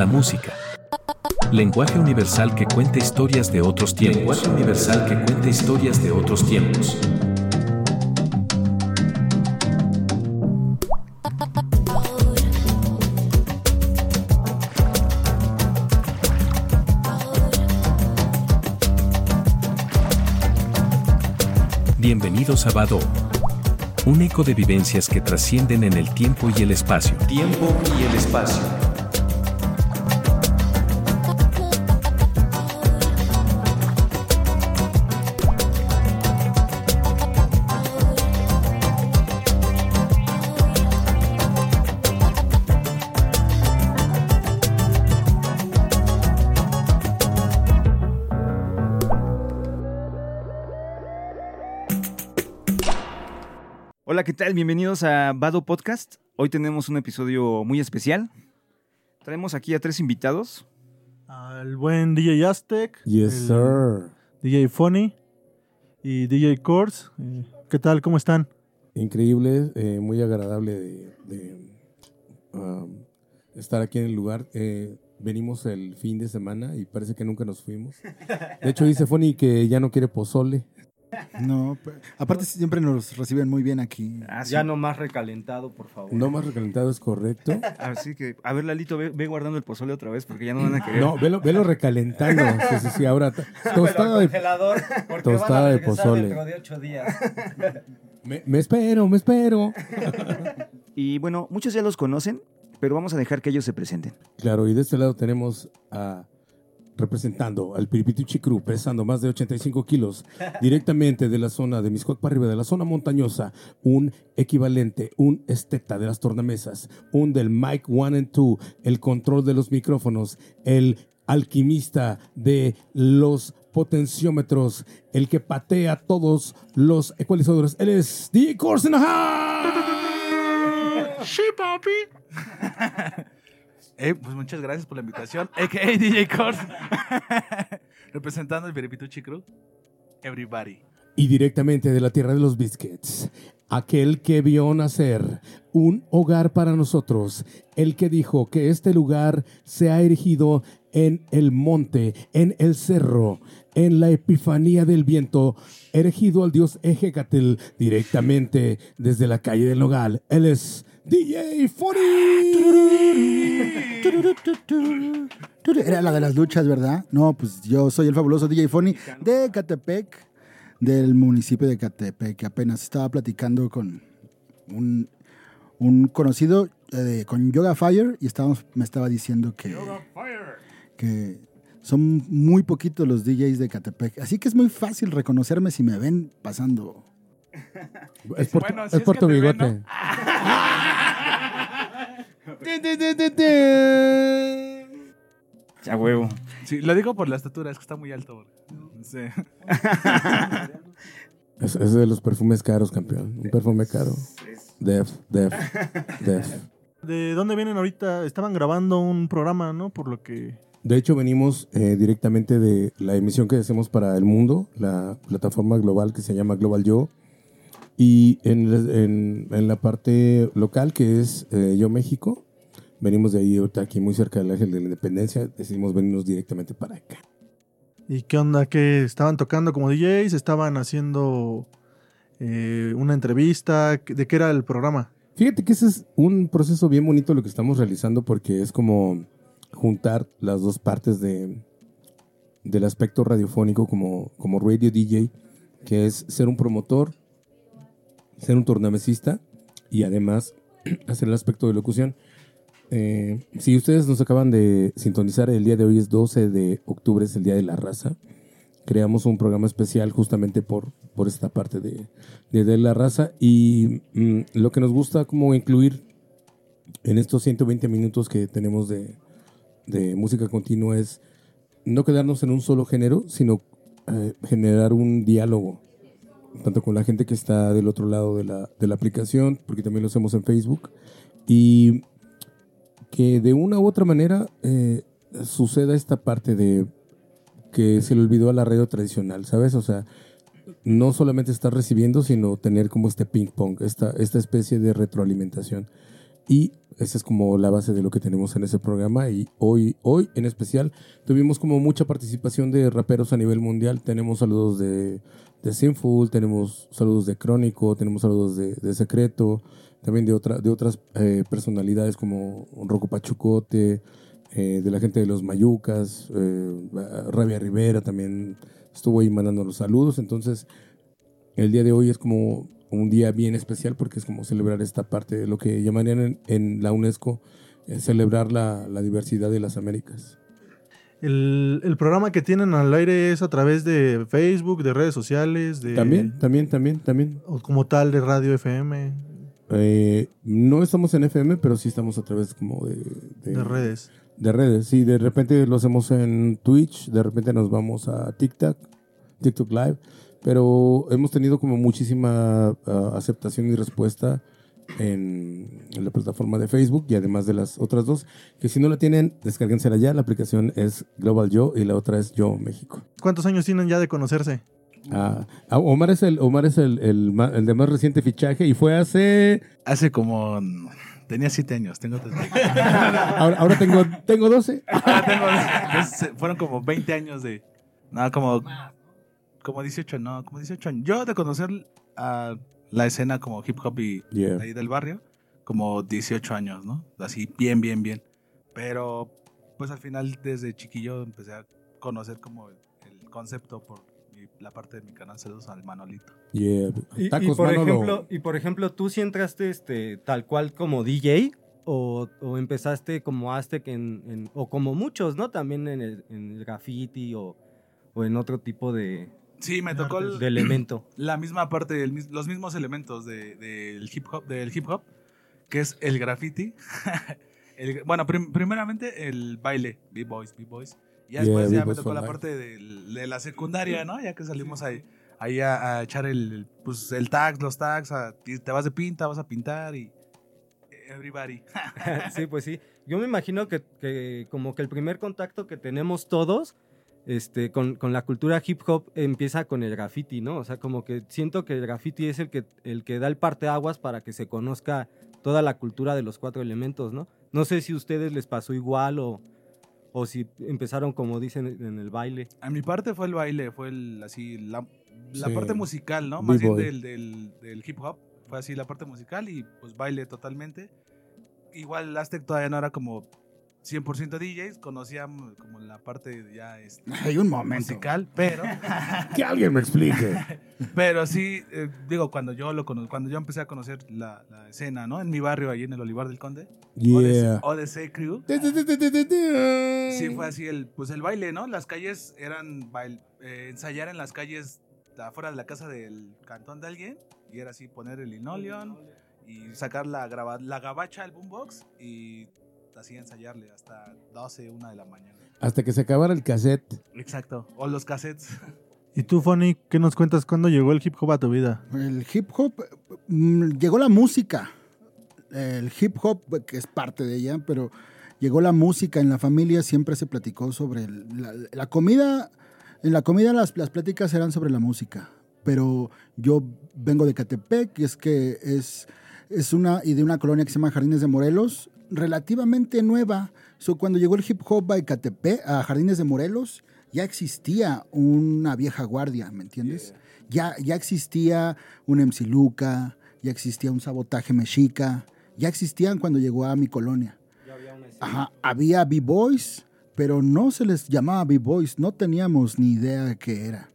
La música. Lenguaje universal que cuenta historias de otros tiempos. Lenguaje universal que cuenta historias de otros tiempos. Bienvenidos a Bado. Un eco de vivencias que trascienden en el tiempo y el espacio. Tiempo y el espacio. Tal? Bienvenidos a Bado Podcast. Hoy tenemos un episodio muy especial. Traemos aquí a tres invitados. Al buen DJ Aztec. Yes, sir. DJ Funny y DJ Course. Eh, ¿Qué tal? ¿Cómo están? Increíble, eh, muy agradable de, de, um, estar aquí en el lugar. Eh, venimos el fin de semana y parece que nunca nos fuimos. De hecho, dice Fonny que ya no quiere pozole. No, aparte siempre nos reciben muy bien aquí. Ah, sí. Ya no más recalentado, por favor. No más recalentado es correcto. Así que, a ver, Lalito, ve, ve guardando el pozole otra vez porque ya no van a querer. No, velo, velo recalentando. Sí, sí, sí, ahora tostada de... congelador, porque tostada van a de pozole. dentro de ocho días. Me, me espero, me espero. Y bueno, muchos ya los conocen, pero vamos a dejar que ellos se presenten. Claro, y de este lado tenemos a representando al Piripituchi Crew, pesando más de 85 kilos, directamente de la zona de Miscuac para arriba, de la zona montañosa, un equivalente, un esteta de las tornamesas, un del mic one and two, el control de los micrófonos, el alquimista de los potenciómetros, el que patea todos los ecualizadores. Él es DJ Corsen. Sí, papi. Eh, pues muchas gracias por la invitación. A.K.A. DJ Kors. Representando el Veripituchi Crew. Everybody. Y directamente de la tierra de los biscuits. Aquel que vio nacer un hogar para nosotros, el que dijo que este lugar se ha erigido en el monte, en el cerro, en la epifanía del viento, erigido al dios Ejecatl directamente desde la calle del Nogal. Él es DJ Funny. Era la de las luchas, ¿verdad? No, pues yo soy el fabuloso DJ Funny de Catepec, del municipio de Catepec, que apenas estaba platicando con un, un conocido eh, con Yoga Fire y estábamos, me estaba diciendo que, que son muy poquitos los DJs de Catepec. Así que es muy fácil reconocerme si me ven pasando. Es por, Bueno, es si es por tu ven, bigote. A huevo. Sí, lo digo por la estatura, es que está muy alto. Sí. Es, es de los perfumes caros, campeón. Un perfume caro. Def, def, def. ¿De dónde vienen ahorita? Estaban grabando un programa, ¿no? Por lo que... De hecho, venimos eh, directamente de la emisión que hacemos para el mundo, la plataforma global que se llama Global Yo. Y en, en- en la parte local, que es eh, Yo México, venimos de ahí, ahorita aquí muy cerca del Ángel de la Independencia, decidimos venirnos directamente para acá. ¿Y qué onda? ¿Qué estaban tocando como DJs? ¿Estaban haciendo eh, una entrevista? ¿De qué era el programa? Fíjate que ese es un proceso bien bonito lo que estamos realizando porque es como juntar las dos partes de, del aspecto radiofónico como, como radio DJ, que es ser un promotor, ser un tornamesista y además hacer el aspecto de locución. Eh, si ustedes nos acaban de sintonizar, el día de hoy es 12 de octubre, es el Día de la Raza. Creamos un programa especial justamente por, por esta parte de, de, de la raza y mm, lo que nos gusta como incluir en estos 120 minutos que tenemos de, de música continua es no quedarnos en un solo género, sino eh, generar un diálogo, tanto con la gente que está del otro lado de la, de la aplicación, porque también lo hacemos en Facebook, y que de una u otra manera eh, suceda esta parte de que se le olvidó a la radio tradicional, ¿sabes? O sea, no solamente estar recibiendo, sino tener como este ping pong, esta, esta especie de retroalimentación. Y esa es como la base de lo que tenemos en ese programa. Y hoy, hoy en especial, tuvimos como mucha participación de raperos a nivel mundial. Tenemos saludos de, de Sinful, tenemos saludos de Crónico, tenemos saludos de, de Secreto, también de, otra, de otras eh, personalidades como Rocco Pachucote, eh, de la gente de los Mayucas, eh, Rabia Rivera también estuvo ahí mandando los saludos. Entonces, el día de hoy es como un día bien especial porque es como celebrar esta parte de lo que llamarían en, en la UNESCO celebrar la, la diversidad de las Américas. El, el programa que tienen al aire es a través de Facebook, de redes sociales, de... También, también, también, también. o como tal de Radio FM, Eh, no estamos en FM, pero sí estamos a través como de, de, de redes. de redes. Sí, de repente lo hacemos en Twitch, de repente nos vamos a TikTok, TikTok Live, pero hemos tenido como muchísima ah, aceptación y respuesta en, en la plataforma de Facebook y además de las otras dos, que si no la tienen, descárguensela ya. La aplicación es Global Yo y la otra es Yo México. ¿Cuántos años tienen ya de conocerse? Ah, ah, Omar es el Omar es el, el, el de más reciente fichaje y fue hace Hace como. Tenía siete años, tengo. tengo, ahora, ahora tengo tengo 12. entonces, fueron como 20 años de. No, como. Como 18, no, como 18 años. Yo de conocer a la escena como hip hop y Yeah. ahí del barrio, como 18 años, ¿no? Así, bien, bien, bien. Pero, pues al final, desde chiquillo empecé a conocer como el, el concepto por la parte de mi canal. Saludos al Manolito. Yeah. Y, y Tacos por Manolo. ejemplo, y por ejemplo, ¿tú sí entraste este, tal cual como DJ? O, o empezaste como Aztec en, en- o como muchos, ¿no? También en el, en el graffiti o, o en otro tipo de, Sí, me tocó el- de elemento. la misma parte, el los mismos elementos de- del hip hop, del hip hop, que es el graffiti. El- bueno, prim- primeramente el baile, B-Boys, B-Boys. Y ya Yeah, después ya me tocó la life. parte de, la secundaria, ¿no? Ya que salimos ahí, ahí a, a echar el, pues, el tag, los tags, a- te vas de pinta, vas a pintar y everybody. sí, pues sí. Yo me imagino que, que como que el primer contacto que tenemos todos este, con, con la cultura hip hop empieza con el graffiti, ¿no? O sea, como que siento que el graffiti es el que, el que da el parteaguas para que se conozca toda la cultura de los cuatro elementos, ¿no? No sé si a ustedes les pasó igual o, o si empezaron como dicen en el baile. A mi parte fue el baile, fue el, así, la, la Sí. parte musical, ¿no? Más bien del, del, del hip hop. Fue así la parte musical y pues baile totalmente. Igual Aztec todavía no era como 100% DJs, conocíamos como la parte ya este, Hay un momento. musical, pero, Que alguien me explique. pero sí, eh, digo, cuando yo lo cono- cuando yo empecé a conocer la, la escena, ¿no? En mi barrio, ahí en el Olivar del Conde, Yeah. ODC Crew, Sí, fue así el, pues el baile, ¿no? Las calles eran bail- eh, ensayar en las calles afuera de la casa del cantón de alguien y era así poner el linoleum y sacar la graba- la gabacha al boombox y así ensayarle hasta 12, 1 de la mañana. Hasta que se acabara el cassette. Exacto. O los cassettes. ¿Y tú, Fonny, qué nos cuentas cuándo llegó el hip hop a tu vida? El hip hop, mm, llegó la música. El hip hop, que es parte de ella, pero llegó la música. En la familia siempre se platicó sobre la, la comida. En la comida las, las pláticas eran sobre la música. Pero yo vengo de Catepec, y es que es, es una, y de una colonia que se llama Jardines de Morelos, relativamente nueva. So, cuando llegó el hip hop a Ecatepec, a Jardines de Morelos, ya existía una vieja guardia, ¿me entiendes? Ya, ya existía un MC Luca, ya existía un sabotaje mexica, ya existían cuando llegó a mi colonia. Ajá, había B-Boys, pero no se les llamaba B-Boys, no teníamos ni idea de qué era.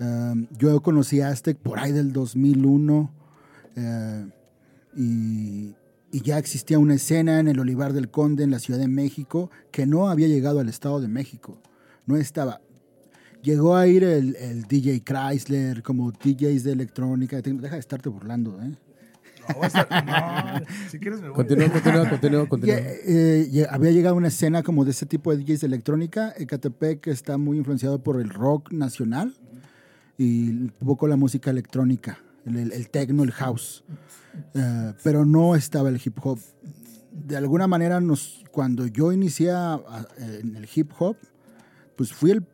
Um, yo conocí a Aztec por ahí del 2001 eh, y, y ya existía una escena en el Olivar del Conde en la Ciudad de México que no había llegado al Estado de México. No estaba. Llegó a ir el, el DJ Chrysler, como DJs de electrónica. Deja de estarte burlando, ¿eh? No, estar- no, si quieres me voy. Continúa, continúa, continúa, continúa. Ya, eh, había llegado una escena como de ese tipo de DJs de electrónica. Ecatepec está muy influenciado por el rock nacional y un poco la música electrónica, el, el, techno, el house. Eh, pero no estaba el hip hop. De alguna manera, nos, cuando yo inicié en el hip hop, pues fui el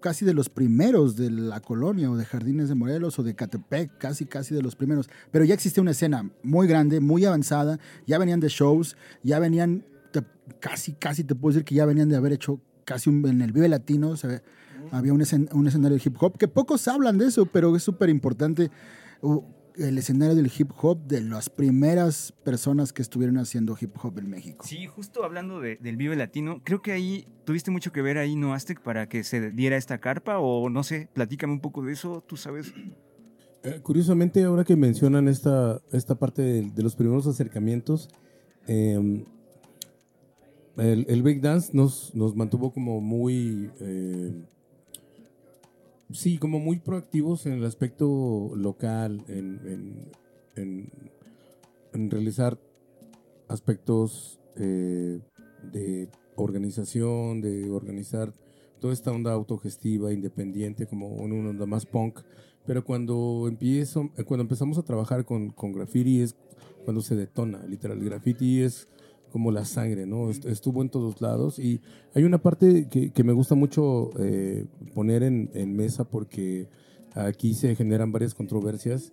casi de los primeros de la colonia o de Jardines de Morelos o de Catepec, casi, casi de los primeros. Pero ya existía una escena muy grande, muy avanzada, ya venían de shows, ya venían, te- casi, casi te puedo decir que ya venían de haber hecho casi un, en el Vive Latino, había un, escen- escenario de hip hop, que pocos hablan de eso, pero es súper importante. El escenario del hip hop de las primeras personas que estuvieron haciendo hip hop en México. Sí, justo hablando de- del Vive Latino, creo que ahí tuviste mucho que ver ahí, ¿no, Aztec, para que se diera esta carpa? O no sé, platícame un poco de eso, tú sabes. Eh, curiosamente, ahora que mencionan esta, esta parte de, de los primeros acercamientos, eh, el, el breakdance nos, nos mantuvo como muy... eh, sí, como muy proactivos en el aspecto local, en, en- en- en realizar aspectos eh, de organización, de organizar toda esta onda autogestiva, independiente, como una onda más punk. Pero cuando empiezo, cuando empezamos a trabajar con, con graffiti es cuando se detona, literal. El graffiti es como la sangre, ¿no? Est- Estuvo en todos lados y hay una parte que, que me gusta mucho eh, poner en, en mesa porque aquí se generan varias controversias.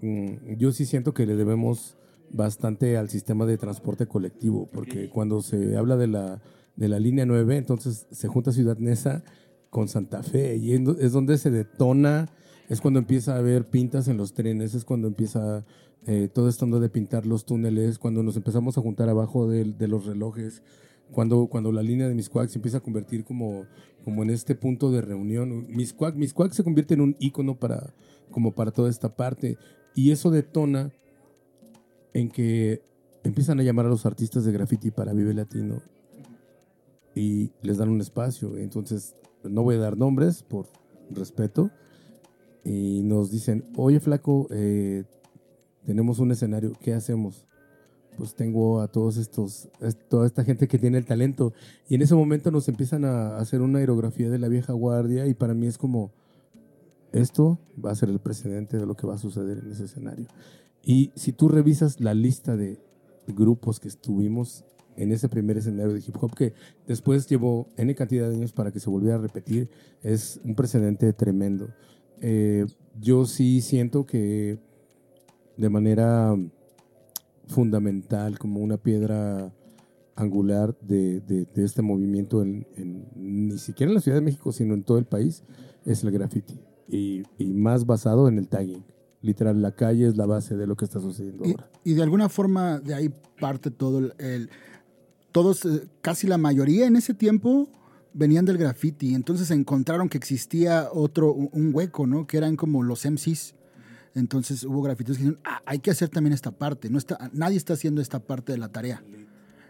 Mm, yo sí siento que le debemos bastante al sistema de transporte colectivo, porque cuando se habla de la, de la línea 9, entonces se junta Ciudad Neza con Santa Fe y es donde se detona, es cuando empieza a haber pintas en los trenes, es cuando empieza eh, todo esto de pintar los túneles, cuando nos empezamos a juntar abajo de, los relojes, cuando, cuando la línea de Miscuac se empieza a convertir como, como en este punto de reunión. Miscuac, Miscuac se convierte en un ícono para, como para toda esta parte y eso detona en que empiezan a llamar a los artistas de graffiti para Vive Latino y les dan un espacio. Entonces, no voy a dar nombres por respeto. Y nos dicen, oye flaco, eh, tenemos un escenario, ¿qué hacemos? Pues tengo a todos estos, es- toda esta gente que tiene el talento. Y en ese momento nos empiezan a hacer una aerografía de la vieja guardia y para mí es como, esto va a ser el precedente de lo que va a suceder en ese escenario. Y si tú revisas la lista de grupos que estuvimos en ese primer escenario de hip hop, que después llevó N cantidad de años para que se volviera a repetir, es un precedente tremendo. Eh, yo sí siento que de manera fundamental, como una piedra angular de, de- de este movimiento, en, en- ni siquiera en la Ciudad de México, sino en todo el país, es el graffiti. Y, y más basado en el tagging. Literal, la calle es la base de lo que está sucediendo Y, ahora. y de alguna forma de ahí parte todo el... el- todos, eh, casi la mayoría en ese tiempo venían del graffiti, entonces encontraron que existía otro, un un hueco, ¿no? Que eran como los MCs. Entonces hubo grafitis que dijeron, "Ah, hay que hacer también esta parte, no está, nadie está haciendo esta parte de la tarea.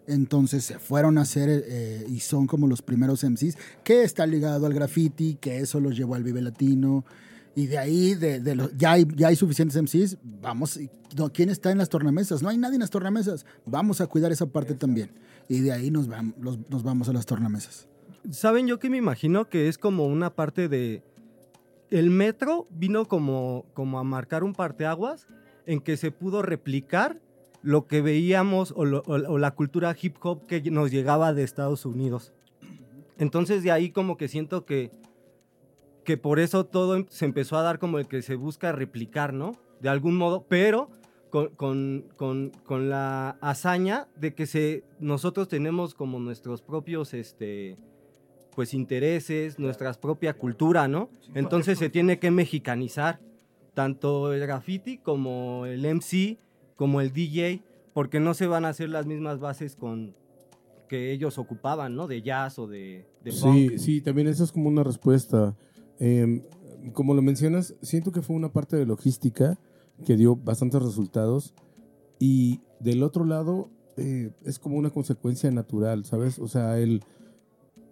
Entonces se fueron a hacer eh, y son como los primeros MCs que está ligado al graffiti, que eso los llevó al Vive Latino. Y de ahí, de, de los- ya, hay, ya hay suficientes MCs, vamos, ¿quién está en las tornamesas? No hay nadie en las tornamesas, vamos a cuidar esa parte también. Y de ahí nos, vam- los- nos vamos a las tornamesas. ¿Saben yo que me imagino que es como una parte de... El metro vino como, como a marcar un parteaguas en que se pudo replicar lo que veíamos o, la cultura hip hop que nos llegaba de Estados Unidos. Entonces de ahí como que siento que, que por eso todo em- se empezó a dar como el que se busca replicar, ¿no? De algún modo, pero con, con- con- con la hazaña de que se, nosotros tenemos como nuestros propios, este, pues intereses, nuestra propia cultura, ¿no? Entonces se tiene que mexicanizar tanto el graffiti como el MC, como el DJ, porque no se van a hacer las mismas bases con que ellos ocupaban, ¿no? De jazz o de, de Sí, punk. sí, también esa es como una respuesta. Eh, como lo mencionas, siento que fue una parte de logística que dio bastantes resultados y del otro lado eh, es como una consecuencia natural, ¿sabes? O sea, el,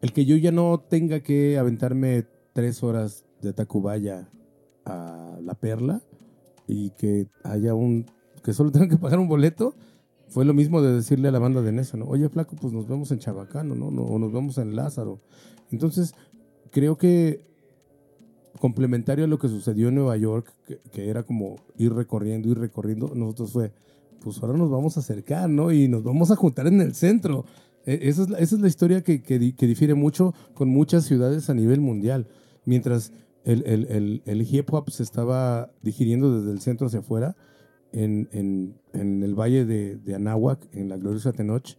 el que yo ya no tenga que aventarme tres horas de Tacubaya a La Perla y que haya un, que solo tenga que pagar un boleto, fue lo mismo de decirle a la banda de Nesa, ¿no? Oye, flaco, pues nos vemos en Chabacano, ¿no? O nos vemos en Lázaro. Entonces, creo que complementario a lo que sucedió en Nueva York, que, que era como ir recorriendo, ir recorriendo, nosotros fue, pues ahora nos vamos a acercar, ¿no? Y nos vamos a juntar en el centro. E- Esa es la, esa es la historia que, que que difiere mucho con muchas ciudades a nivel mundial. Mientras el, el- el- el hip hop se estaba digiriendo desde el centro hacia afuera, en, en- en el valle de, de Anáhuac, en la gloriosa Tenoch,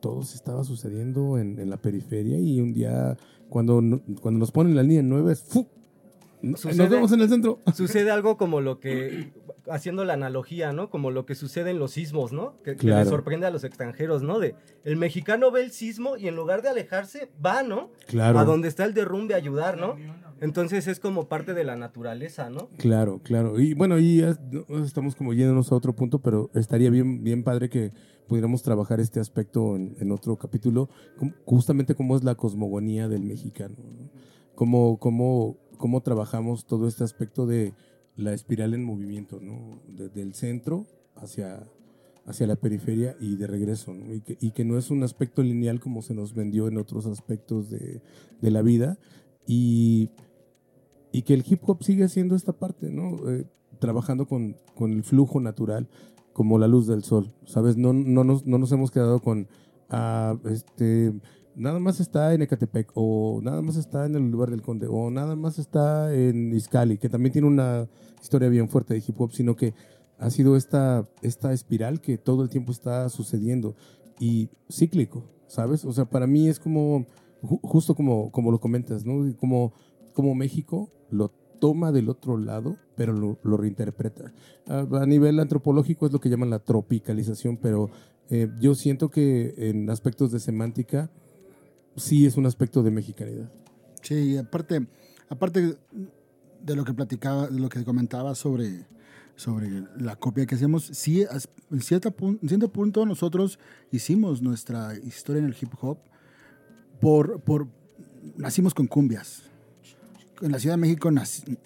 todo se estaba sucediendo en, en la periferia y un día, cuando, cuando nos ponen la línea 9, es. Nos Sucede- vemos en el centro. Sucede algo como lo que, haciendo la analogía, ¿no? Como lo que sucede en los sismos, ¿no? Que, le sorprende a los extranjeros, ¿no? De el mexicano ve el sismo y en lugar de alejarse, va, ¿no? Claro. A donde está el derrumbe a ayudar, ¿no? Entonces es como parte de la naturaleza, ¿no? Claro, claro. Y bueno, y estamos como yéndonos a otro punto, pero estaría bien, bien padre que pudiéramos trabajar este aspecto en, en otro capítulo, justamente cómo es la cosmogonía del mexicano, ¿no? cómo, cómo, cómo trabajamos todo este aspecto de la espiral en movimiento, ¿no? Desde el centro hacia, hacia la periferia y de regreso, ¿no? Y, que, y que no es un aspecto lineal como se nos vendió en otros aspectos de, de la vida. Y, y que el hip hop sigue haciendo esta parte, ¿no? Eh, trabajando con, con el flujo natural, como la luz del sol, ¿sabes? No, no, nos, no nos hemos quedado con, ah, este, nada más está en Ecatepec, o nada más está en el lugar del Conde, o nada más está en Izcali, que también tiene una historia bien fuerte de hip hop, sino que ha sido esta, esta espiral que todo el tiempo está sucediendo y cíclico, ¿sabes? O sea, para mí es como, ju- justo como, como lo comentas, ¿no? Como, como México lo toma del otro lado, pero lo, lo reinterpreta. A, a nivel antropológico es lo que llaman la tropicalización, pero eh, yo siento que en aspectos de semántica sí es un aspecto de mexicanidad. Sí, aparte, aparte de lo que platicaba, de lo que comentaba sobre, sobre la copia que hacemos, sí, en cierto punto nosotros hicimos nuestra historia en el hip hop por, por nacimos con cumbias. En la Ciudad de México nac-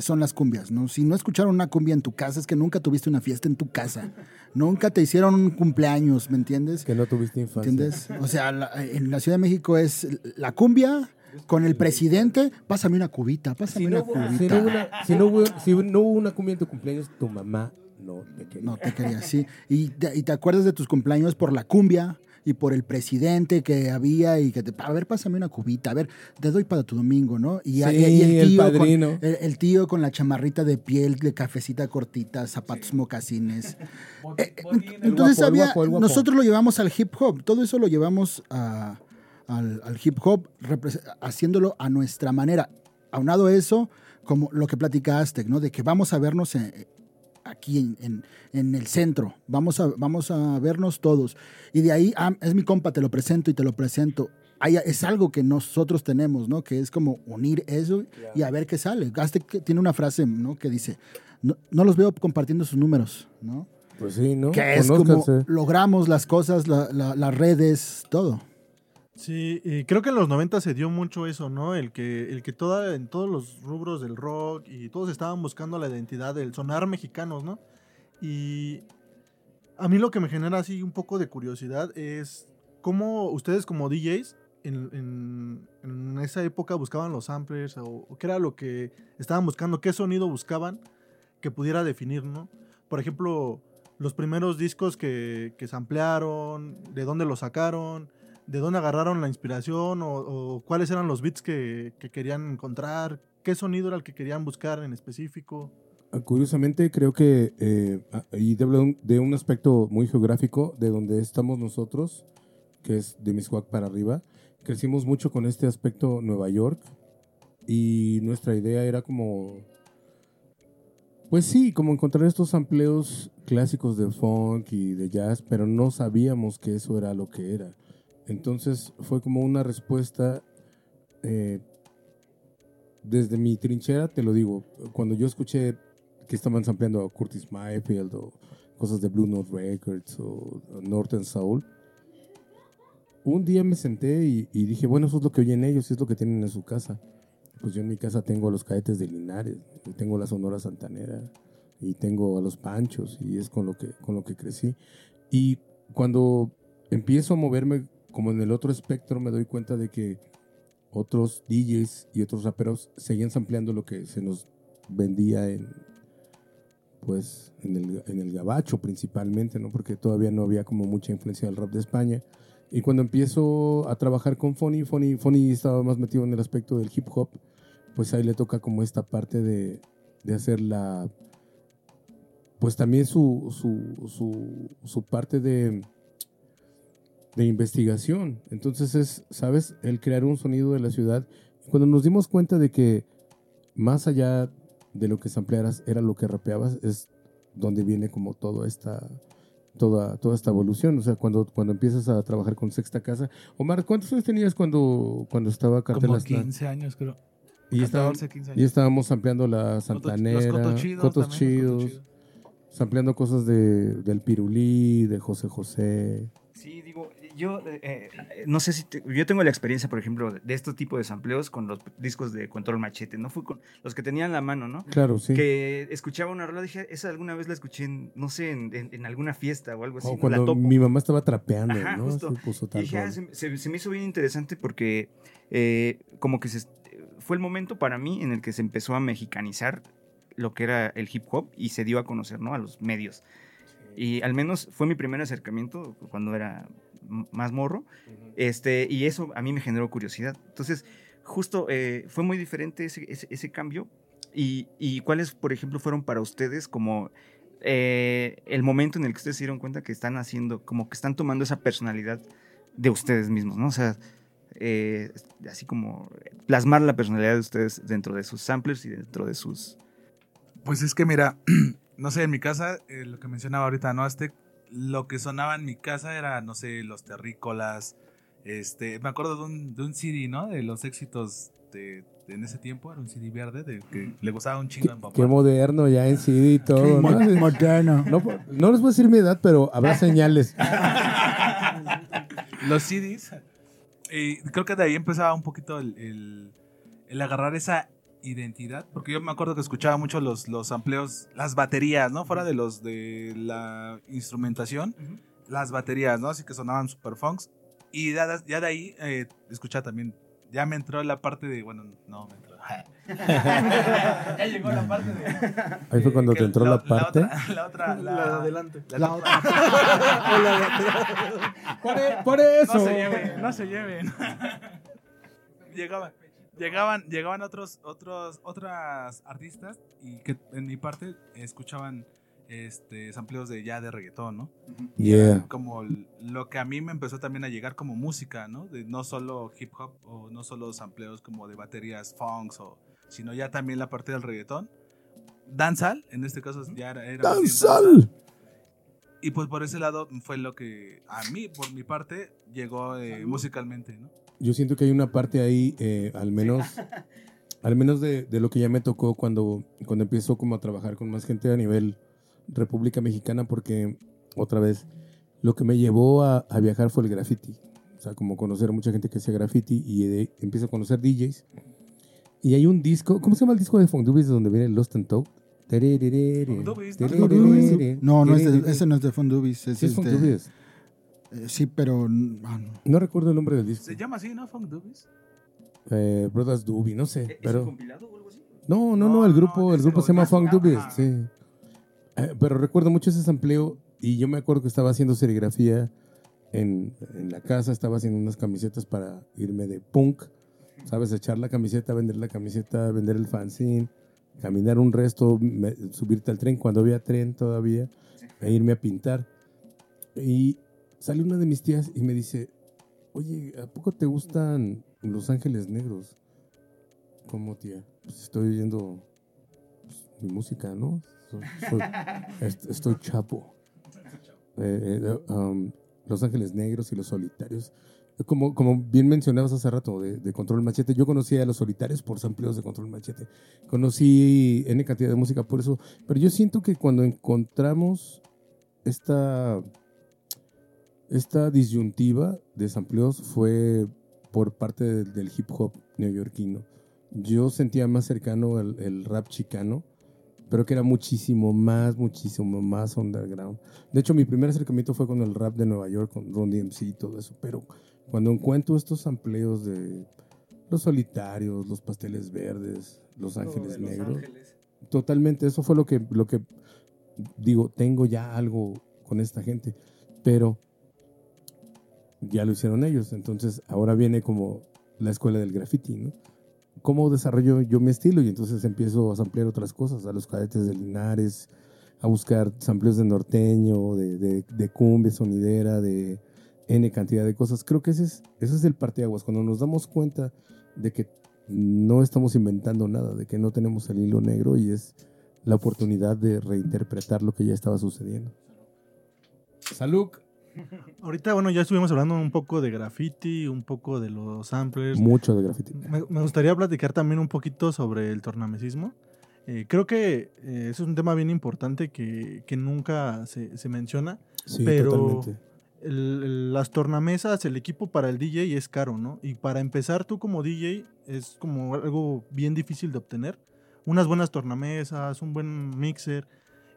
son las cumbias, ¿no? Si no escucharon una cumbia en tu casa, es que nunca tuviste una fiesta en tu casa. Nunca te hicieron un cumpleaños, ¿me entiendes? Que no tuviste infancia. ¿Entiendes? O sea, la- en la Ciudad de México es la cumbia con el presidente. Pásame una cubita, pásame Si no, una hubo- si, cubita. no hubo una, si, no hubo, si no hubo una cumbia en tu cumpleaños, tu mamá no te quería. No te quería así. Y te, y te acuerdas de tus cumpleaños por la cumbia y por el presidente que había y que te, a ver, pásame una cubita, a ver, te doy para tu domingo, ¿no? Y, Sí, y el tío con- padrino. el, el tío con la chamarrita de piel, de cafecita cortita, zapatos mocasines. Eh, Entonces guapo, había, guapo, guapo. nosotros lo llevamos al hip hop, todo eso lo llevamos a- al, al hip hop, haciéndolo a nuestra manera. Aunado a eso, como lo que platicaste, ¿no? De que vamos a vernos en- aquí en, en- en el centro, vamos a, vamos a vernos todos. Y de ahí, ah, es mi compa, te lo presento y te lo presento. Hay- es algo que nosotros tenemos, ¿no? Que es como unir eso y a ver qué sale. Gaste que tiene una frase, ¿no? Que dice, no, no los veo compartiendo sus números, ¿no? Pues sí, ¿no? Que es como logramos las cosas, la- la- las redes, todo. Sí, y creo que en los 90 se dio mucho eso, ¿no? El que, el que toda, en todos los rubros del rock y todos estaban buscando la identidad del sonar mexicanos, ¿no? Y a mí lo que me genera así un poco de curiosidad es cómo ustedes como DJs en, en- en esa época buscaban los samplers o, qué era lo que estaban buscando, qué sonido buscaban que pudiera definir, ¿no? Por ejemplo, los primeros discos que, que samplearon, de dónde los sacaron, de dónde agarraron la inspiración o, o cuáles eran los beats que, que querían encontrar, qué sonido era el que querían buscar en específico. Ah, Curiosamente, creo que, eh, y de un, de un aspecto muy geográfico, de donde estamos nosotros, que es de Miscuac para arriba, crecimos mucho con este aspecto Nueva York, y nuestra idea era como, pues sí, como encontrar estos amplios clásicos de funk y de jazz, pero no sabíamos que eso era lo que era. Entonces fue como una respuesta eh, desde mi trinchera, te lo digo, cuando yo escuché que estaban sampleando a Curtis Mayfield o cosas de Blue Note Records o, Northern Soul, un día me senté y, y dije, bueno, eso es lo que oyen ellos, es lo que tienen en su casa. Pues yo en mi casa tengo a los cadetes de Linares, y tengo la Sonora Santanera y tengo a los Panchos y es con lo que, con lo que crecí. Y cuando empiezo a moverme como en el otro espectro, me doy cuenta de que otros DJs y otros raperos seguían sampleando lo que se nos vendía en pues en el, en el gabacho principalmente, ¿no? Porque todavía no había como mucha influencia del rap de España Y cuando empiezo a trabajar con Fonny, Fonny, Fonny estaba más metido en el aspecto del hip hop, pues ahí le toca como esta parte de, de hacer la, pues también su, su, su, su parte de, de investigación. Entonces es, ¿sabes? El crear un sonido de la ciudad. Cuando nos dimos cuenta de que más allá de lo que samplearas era lo que rapeabas, es donde viene como toda esta, toda, toda esta evolución. O sea, cuando, cuando empiezas a trabajar con Sexta Casa. Omar, ¿cuántos años tenías cuando, cuando estaba Cartel Como Astral? 15 años, creo. Y, estaba- 14, 15 y años. estábamos ampliando la Santanera, los cotos chidos. Cotos también, los chidos, cotos chidos. ampliando cosas de, del Pirulí, de José José. Sí, digo, yo eh, eh, no sé si te- yo tengo la experiencia, por ejemplo, de este tipo de sampleos con los discos de Control Machete, ¿no? Fue con los que tenían la mano, ¿no? Claro, sí. Que escuchaba una rola, dije, esa alguna vez la escuché, en, no sé, en, en- en alguna fiesta o algo así. O ¿no? La cuando topo. mi mamá estaba trapeando, Ajá, ¿no? justo. Y dije, ah, se, se- se me hizo bien interesante porque eh, como que se, fue el momento para mí en el que se empezó a mexicanizar lo que era el hip hop y se dio a conocer, ¿no? A los medios. Y al menos fue mi primer acercamiento cuando era más morro. Este, y eso a mí me generó curiosidad. Entonces, justo eh, fue muy diferente ese, ese- ese cambio. Y, y cuáles, por ejemplo, fueron para ustedes como eh, el momento en el que ustedes se dieron cuenta que están haciendo, como que están tomando esa personalidad de ustedes mismos, ¿no? O sea, eh, así como plasmar la personalidad de ustedes dentro de sus samplers y dentro de sus... Pues es que mira, no sé, en mi casa, eh, lo que mencionaba ahorita, ¿no? Aztec, lo que sonaba en mi casa era, no sé, los terrícolas. Este, me acuerdo de un, de un CD, ¿no? De los éxitos de, de en ese tiempo, era un CD verde, de que le gustaba un chingo a mi papá. Qué moderno ya en CD y todo, ¿no? Moderno. No, no les voy a decir mi edad, pero habrá señales. los CDs. Y creo que de ahí empezaba un poquito el, el- el agarrar esa identidad. Porque yo me acuerdo que escuchaba mucho los, los amplios, las baterías, ¿no? Fuera de los de la instrumentación, las baterías, ¿no? Así que sonaban super funks. Y ya, ya de ahí eh, escuchaba también. Ya me entró la parte de. Bueno, no me entró. ya llegó la parte de. Ahí fue cuando te entró la, parte. otra, la otra. La, La de adelante. la- La otra. Por, e- por eso. No se lleven, no se lleven. llegaban, llegaban, llegaban otros, otros, otras artistas y que en mi parte escuchaban este sampleos de ya de reggaetón, ¿no? Yeah. Como lo que a mí me empezó también a llegar como música, ¿no? De no solo hip hop o no solo sampleos como de baterías funks o sino ya también la parte del reggaetón. Danzal, en este caso ya era, era ¡Danzal! y pues por ese lado fue lo que a mí, por mi parte, llegó eh, musicalmente, ¿no? Yo siento que hay una parte ahí, eh, al menos, al menos de, de lo que ya me tocó cuando, cuando empiezo como a trabajar con más gente a nivel República Mexicana, porque otra vez, lo que me llevó a, a viajar fue el graffiti. O sea, como conocer a mucha gente que hacía graffiti y de- empiezo a conocer DJs. Y hay un disco, ¿cómo se llama el disco de Fondubis donde viene Lost and Toad? Fondubis, ¿no? No, no es de- ese no es de Fondubis. Es Sí, es Fondubis. Eh, sí, pero. ah, no. No recuerdo el nombre del disco. Se llama así, ¿no? Funk Dubis. Eh, Brothers Doobie, no sé. ¿Es un Pero... compilado o algo así? No, no, No, no, el no, grupo, el es grupo se llama Funk Dubis, Ajá. sí. Eh, pero recuerdo mucho ese sampleo y yo me acuerdo que estaba haciendo serigrafía en, en la casa, estaba haciendo unas camisetas para irme de punk, ¿sabes? Echar la camiseta, vender la camiseta, vender el fanzine, caminar un resto, me- subirte al tren cuando había tren todavía, e irme a pintar. Y sale una de mis tías y me dice, oye, ¿a poco te gustan Los Ángeles Negros? ¿Cómo, tía? Pues estoy oyendo pues, mi música, ¿no? Soy- soy- est- estoy chapo. Eh, eh, um, Los Ángeles Negros y Los Solitarios. Como, como bien mencionabas hace rato de, de Control Machete, yo conocí a Los Solitarios por sampleos de Control Machete. Conocí N cantidad de música por eso. Pero yo siento que cuando encontramos esta, esta disyuntiva de sampleos fue por parte del, del hip hop neoyorquino. Yo sentía más cercano el, el rap chicano, pero que era muchísimo más, muchísimo más underground. De hecho, mi primer acercamiento fue con el rap de Nueva York, con Ron DMC y todo eso. Pero cuando encuentro estos sampleos de Los Solitarios, Los Pasteles Verdes, Los Ángeles Negros, totalmente, eso fue lo que, lo que digo, tengo ya algo con esta gente. Pero ya lo hicieron ellos. Entonces ahora viene como la escuela del graffiti, ¿no? ¿Cómo desarrollo yo mi estilo? Y entonces empiezo a ampliar otras cosas, a los cadetes de Linares, a buscar sampleos de norteño, de, de, de cumbia sonidera, de N cantidad de cosas. Creo que ese es, ese es el parteaguas, cuando nos damos cuenta de que no estamos inventando nada, de que no tenemos el hilo negro y es la oportunidad de reinterpretar lo que ya estaba sucediendo. Salud. Ahorita, bueno, ya estuvimos hablando un poco de graffiti, un poco de los samplers. Mucho de graffiti. Me, me gustaría platicar también un poquito sobre el tornamesismo. Eh, creo que eh, eso es un tema bien importante que, que nunca se, se menciona, Sí, pero totalmente. el- el- las tornamesas, el equipo para el DJ es caro, ¿no? Y para empezar tú como DJ es como algo bien difícil de obtener. Unas buenas tornamesas, un buen mixer.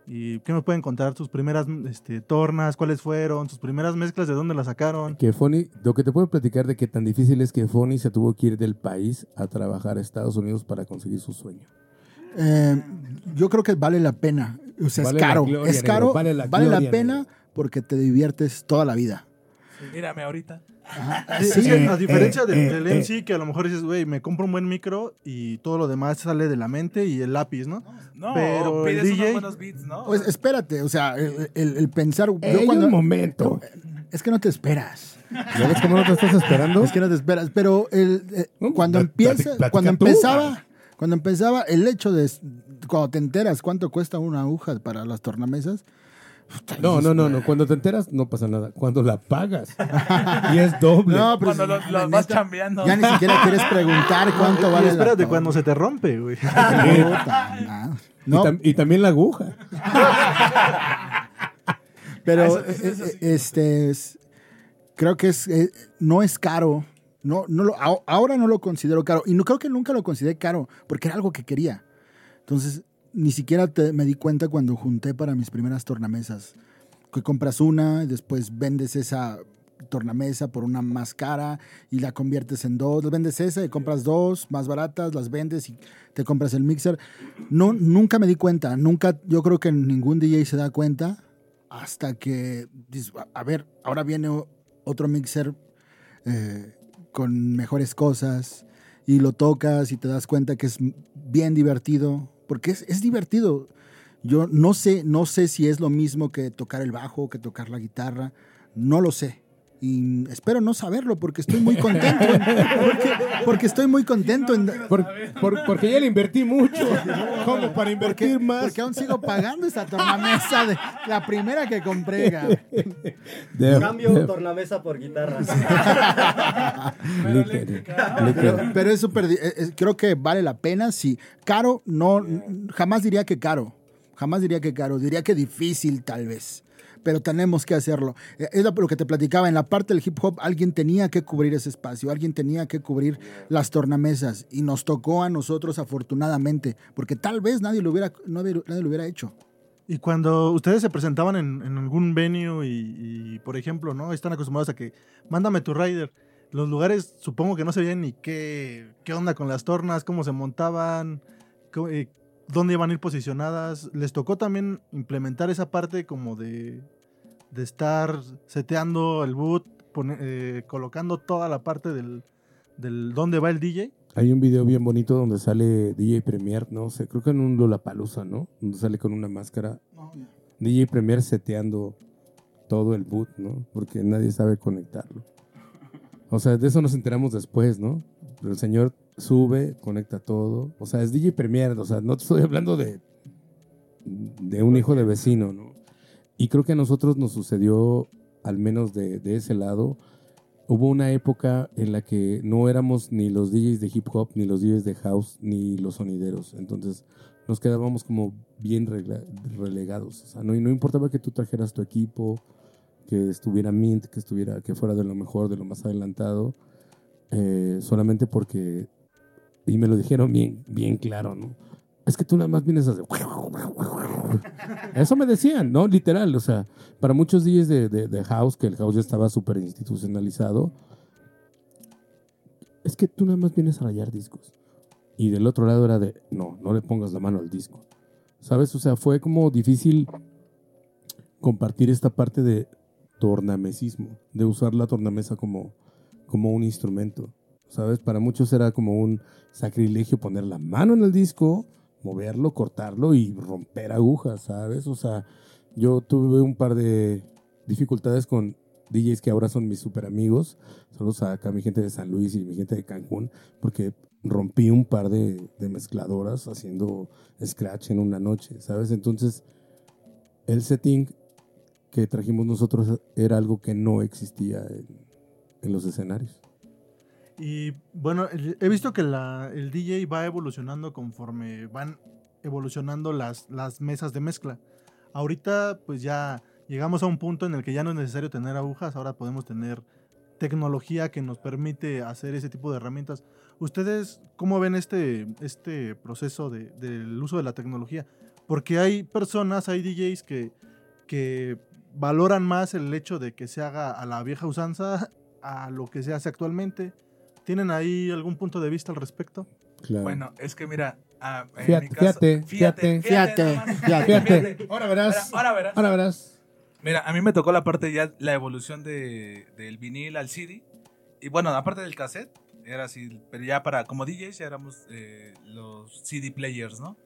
¿Y qué me pueden contar? ¿Sus primeras este, tornas? ¿Cuáles fueron? ¿Sus primeras mezclas? ¿De dónde las sacaron? Que Fonny, lo que te puedo platicar de que tan difícil es que Fonny se tuvo que ir del país a trabajar a Estados Unidos para conseguir su sueño. Eh, yo creo que vale la pena. O sea, Vale es caro. gloria, es caro. negro, vale la vale la pena negro. porque te diviertes toda la vida. Mírame ahorita. Sí, eh, a diferencia del, eh, del eh. MC, que a lo mejor dices, güey, me compro un buen micro y todo lo demás sale de la mente y el lápiz, ¿no? No, Pero el pides unos buenos beats, ¿no? Pues espérate, o sea, el, el- el pensar. yo cuando- un momento. Es que no te esperas. ¿Ya ves cómo no te estás esperando? Es que no te esperas. Pero el, eh, No, cuando empieza, cuando empezaba, cuando empezaba el hecho de cuando te enteras cuánto cuesta una aguja para las tornamesas. No, no, no, no. Cuando te enteras no pasa nada. Cuando la pagas. y es doble. No, pero Cuando si- lo, lo la vas neta, chambeando. Ya ni siquiera quieres preguntar cuánto vale. espérate cuando se te rompe, güey. No. Y, No, tam- y también la aguja. pero Ah, eso- eso- eh, eso eh, sí. este es, creo que es eh, no es caro. No, no lo, ahora no lo considero caro y no creo que nunca lo consideré caro porque era algo que quería. Entonces ni siquiera te- me di cuenta cuando junté para mis primeras tornamesas. Que compras una y después vendes esa tornamesa por una más cara y la conviertes en dos, vendes esa y compras dos más baratas, las vendes y te compras el mixer. No, nunca me di cuenta, nunca, yo creo que ningún DJ se da cuenta hasta que, a- ver, ahora viene otro mixer eh, con mejores cosas y lo tocas y te das cuenta que es bien divertido, porque es, es divertido. Yo no sé, no sé si es lo mismo que tocar el bajo, que tocar la guitarra, no lo sé. Y espero no saberlo porque estoy muy contento. Porque, porque estoy muy contento. En, Por- por- porque ya le invertí mucho. ¿Cómo? Para invertir porque, más. porque aún sigo pagando esa tornamesa de la primera que compré. Cambio tornamesa por guitarra. Pero. Pero, pero es súper. eh, eh, Creo que vale la pena. Si caro, no. Jamás diría que caro. Jamás diría que caro. Diría que difícil, tal vez. Pero tenemos que hacerlo. Eh, Es lo que te platicaba. En la parte del hip hop, alguien tenía que cubrir ese espacio. Alguien tenía que cubrir las tornamesas. Y nos tocó a nosotros, afortunadamente. Porque tal vez nadie lo hubiera, nadie lo hubiera hecho. Y cuando ustedes se presentaban en, algún venue y, por ejemplo, ¿no? Están acostumbrados a que mándame tu rider. Los lugares supongo que no sabían ni qué, qué onda con las tornas, cómo se montaban, eh, dónde iban a ir posicionadas. Les tocó también implementar esa parte como de, de estar seteando el boot, pone- eh, colocando toda la parte del, del dónde va el DJ. Hay un video bien bonito donde sale DJ Premier, no sé, creo que en un Lollapalooza, ¿no? Donde sale con una máscara. DJ Premier seteando todo el boot, ¿no? Porque nadie sabe conectarlo. O sea, de eso nos enteramos después, ¿no? Pero el señor sube, conecta todo. O sea, es DJ Premier, o sea, no te estoy hablando de, de un hijo de vecino, ¿no? Y creo que a nosotros nos sucedió, al menos de, de ese lado, hubo una época en la que no éramos ni los DJs de hip hop, ni los DJs de house, ni los sonideros. Entonces nos quedábamos como bien relegados. O sea, no, no importaba que tú trajeras tu equipo, que estuviera mint, que estuviera, que fuera de lo mejor, de lo más adelantado, eh, solamente porque, y me lo dijeron bien, bien claro, ¿no? Es que tú nada más vienes a hacer... Eso me decían, ¿no? Literal, o sea, para muchos DJs de, de, de house, que el house ya estaba súper institucionalizado, es que tú nada más vienes a rayar discos. Y del otro lado era de, no, no le pongas la mano al disco. ¿Sabes? O sea, fue como difícil compartir esta parte de, tornamesismo, de usar la tornamesa como, como un instrumento. ¿Sabes? Para muchos era como un sacrilegio poner la mano en el disco, moverlo, cortarlo y romper agujas, ¿sabes? O sea, yo tuve un par de dificultades con DJs que ahora son mis super amigos. Saludos acá mi gente de San Luis y mi gente de Cancún, porque rompí un par de, mezcladoras haciendo scratch en una noche, ¿sabes? Entonces, el setting que trajimos nosotros era algo que no existía en los escenarios. Y bueno, he visto que la, el DJ va evolucionando conforme van evolucionando las, las mesas de mezcla. Ahorita pues ya llegamos a un punto en el que ya no es necesario tener agujas, ahora podemos tener tecnología que nos permite hacer ese tipo de herramientas. ¿Ustedes cómo ven este, este proceso de- del uso de la tecnología? Porque hay personas, hay DJs que, que valoran más el hecho de que se haga a la vieja usanza a lo que se hace actualmente. ¿Tienen ahí algún punto de vista al respecto? Claro. Bueno, es que mira, ah, en Fíjate, mi caso- fíjate, fíjate. Fíjate, más. fíjate. Ahora verás. Ahora, ahora verás. Ahora verás. Mira, a mí me tocó la parte ya, la evolución de, del vinil al CD. Y bueno, aparte del cassette, era así, pero ya para, como DJs, ya éramos eh, los CD players, ¿no?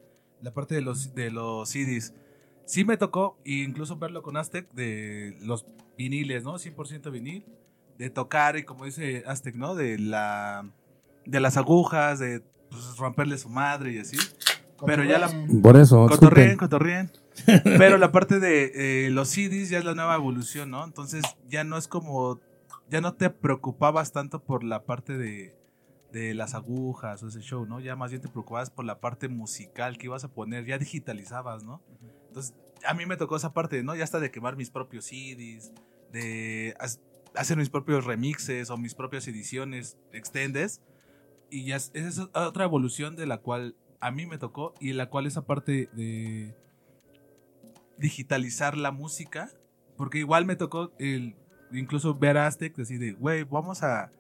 La parte de los, de los CDs. Sí me tocó, e incluso verlo con Aztec, de los viniles, ¿no? 100% vinil. De tocar, y como dice Aztec, ¿no? De, la, de las agujas, de pues, romperle su madre y así. Pero ya la, Por eso, Cotorreen, disculpen. cotorreen. Pero la parte de eh, los CDs ya es la nueva evolución, ¿no? Entonces ya no es como, ya no te preocupabas tanto por la parte de, de las agujas o ese show, ¿no? Ya más bien te preocupabas por la parte musical que ibas a poner, ya digitalizabas, ¿no? Entonces a mí me tocó esa parte, ¿no? Ya hasta de quemar mis propios CDs, de hacer mis propios remixes o mis propias ediciones extendes. Y ya es, otra evolución de la cual a mí me tocó y la cual esa parte de digitalizar la música, porque igual me tocó el, incluso ver a Aztec decir de, güey, vamos a,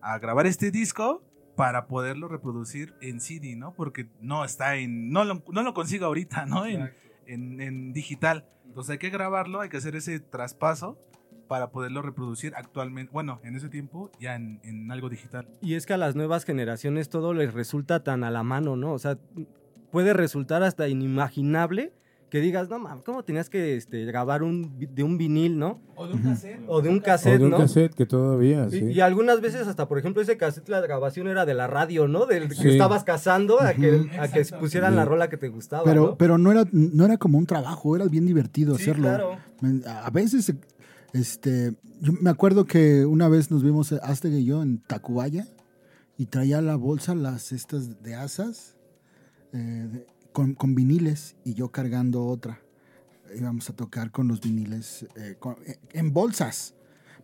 a grabar este disco para poderlo reproducir en CD, ¿no? Porque no está en, no lo, no lo consigo ahorita, ¿no? En, en, en digital. Entonces hay que grabarlo, hay que hacer ese traspaso para poderlo reproducir actualmente, bueno, en ese tiempo ya en, en algo digital. Y es que a las nuevas generaciones todo les resulta tan a la mano, ¿no? O sea, puede resultar hasta inimaginable que digas, no mames, ¿cómo tenías que este, grabar un, de un vinil, ¿no? O de un cassette. O de un O cassette, de un ¿no? cassette que todavía, Y, sí. y algunas veces hasta, por ejemplo, ese cassette, la grabación era de la radio, ¿no? Del que Sí. estabas cazando a que, a que pusieran la rola que te gustaba, Pero, ¿no? pero no era, no era como un trabajo, era bien divertido Sí, hacerlo. claro. A veces, este, yo me acuerdo que una vez nos vimos Aztec y yo en Tacubaya y traía la bolsa, las estas de asas, eh, de- con, con viniles y yo cargando otra. Íbamos a tocar con los viniles eh, con- eh, en bolsas.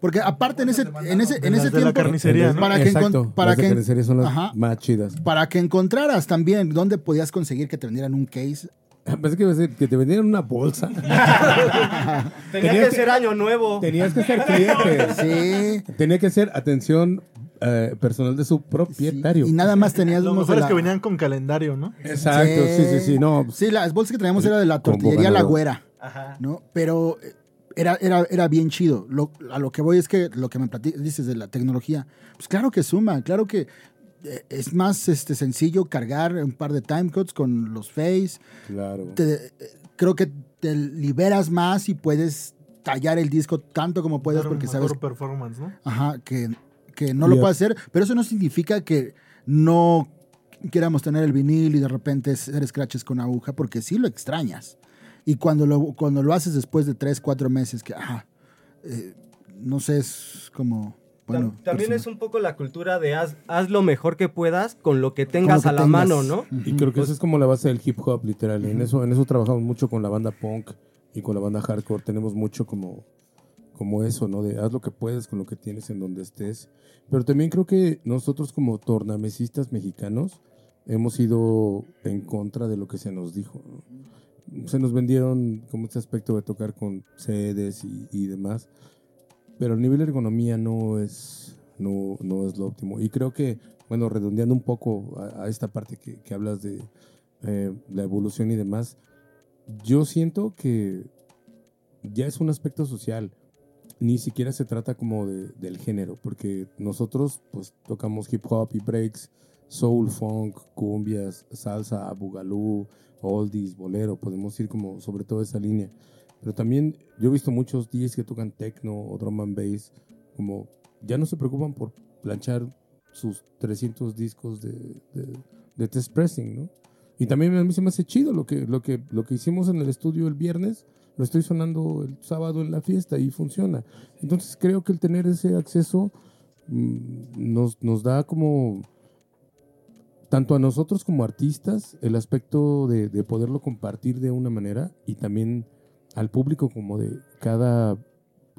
Porque aparte en ese, en ese, en ese tiempo, para que, encon- Exacto, para las de que, carnicería son las Ajá. más chidas. para que encontraras también dónde podías conseguir que te vendieran un case. Pensé que iba a decir que te vendieran una bolsa. Tenía Tenías que que- ser año nuevo. Tenías que ser cliente. Sí. Tenía que ser atención eh, personal de su propietario. Y nada más tenías Lo unos mejor es que la- venían con calendario, ¿no? Exacto, sí, sí, sí. No, pues, Sí, las bolsas que traíamos era de la tortillería La. Güera, Ajá. ¿no? Pero eh, era, era, era bien chido. Lo- a lo que voy es que lo que me plati- dices de la tecnología, pues claro que suma, claro que es más este, sencillo cargar un par de timecodes con los face. claro. Te- creo que te liberas más y puedes tallar el disco tanto como puedes Dar un porque mejor sabes performance, ¿no? Ajá, que, que no lo Ya. puede hacer, pero eso no significa que no quieramos tener el vinil y de repente hacer scratches con aguja, porque sí lo extrañas. Y cuando lo, cuando lo haces después de tres, cuatro meses, que, ajá, eh, no sé, es como, bueno. Tam- También personal. es un poco la cultura de haz, haz lo mejor que puedas con lo que tengas que a la tengas. mano, ¿no? Y creo que esa es como la base del hip hop, literal. En eso, en eso trabajamos mucho con la banda punk y con la banda hardcore. Tenemos mucho como, como eso, ¿no? De haz lo que puedes con lo que tienes en donde estés. Pero también creo que nosotros como tornamesistas mexicanos hemos ido en contra de lo que se nos dijo. ¿no? Se nos vendieron como este aspecto de tocar con sedes y, y demás. Pero el nivel de ergonomía no es, no, no es lo óptimo. Y creo que, bueno, redondeando un poco a, a esta parte que, que hablas de eh, la evolución y demás, yo siento que ya es un aspecto social. ni siquiera se trata como de, del género, porque nosotros pues tocamos hip hop y breaks, soul, funk, cumbias, salsa, bugalú, oldies, bolero, podemos ir como sobre toda esa línea. Pero también yo he visto muchos DJs que tocan techno o drum and bass, como ya no se preocupan por planchar sus 300 discos de, de, test pressing, ¿no? Y también a mí se me hace chido lo que, lo que, lo que hicimos en el estudio el viernes, lo estoy sonando el sábado en la fiesta y funciona. Entonces creo que el tener ese acceso mm, nos, nos da como, tanto a nosotros como artistas, el aspecto de poderlo compartir de una manera y también al público como de cada,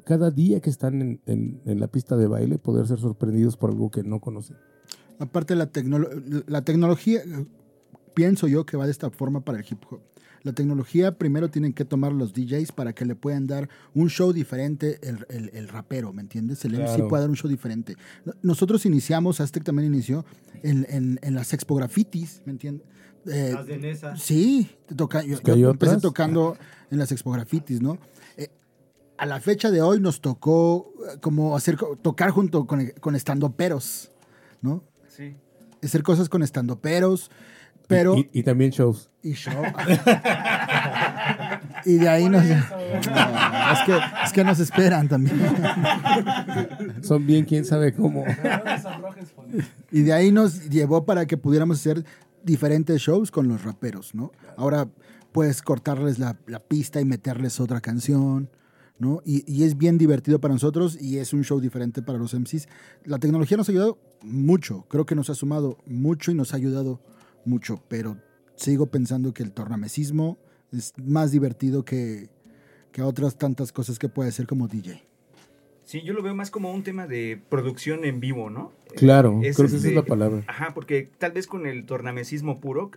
cada día que están en, en- en la pista de baile, poder ser sorprendidos por algo que no conocen. Aparte, la, la tecnología, pienso yo que va de esta forma para el hip hop. La tecnología primero tienen que tomar los DJs para que le puedan dar un show diferente el, el- el rapero, ¿me entiendes? El MC Claro. puede dar un show diferente. No- Nosotros iniciamos, Aztec también inició en, en- en las expo grafitis, ¿me entiendes? Eh, Las de Nesa. Sí, toca, yo, yo empecé tocando en las expografitis, ¿no? Eh, a la fecha de hoy nos tocó eh, como hacer tocar junto con, con estandoperos, ¿no? Sí. Hacer cosas con estandoperos, pero Y, y también shows. y show. y de ahí nos No, es que es que nos esperan también. Son bien, quién sabe cómo. Y de ahí nos llevó para que pudiéramos hacer diferentes shows con los raperos, ¿no? Ahora puedes cortarles la, la pista y meterles otra canción, ¿no? Y, y es bien divertido para nosotros y es un show diferente para los MCs. La tecnología nos ha ayudado mucho, creo que nos ha sumado mucho y nos ha ayudado mucho, pero sigo pensando que el tornamesismo es más divertido que, que otras tantas cosas que puede ser como DJ. Sí, yo lo veo más como un tema de producción en vivo, ¿no? Claro, Es creo que esa es este- la palabra. Ajá, porque tal vez con el tornamesismo puro,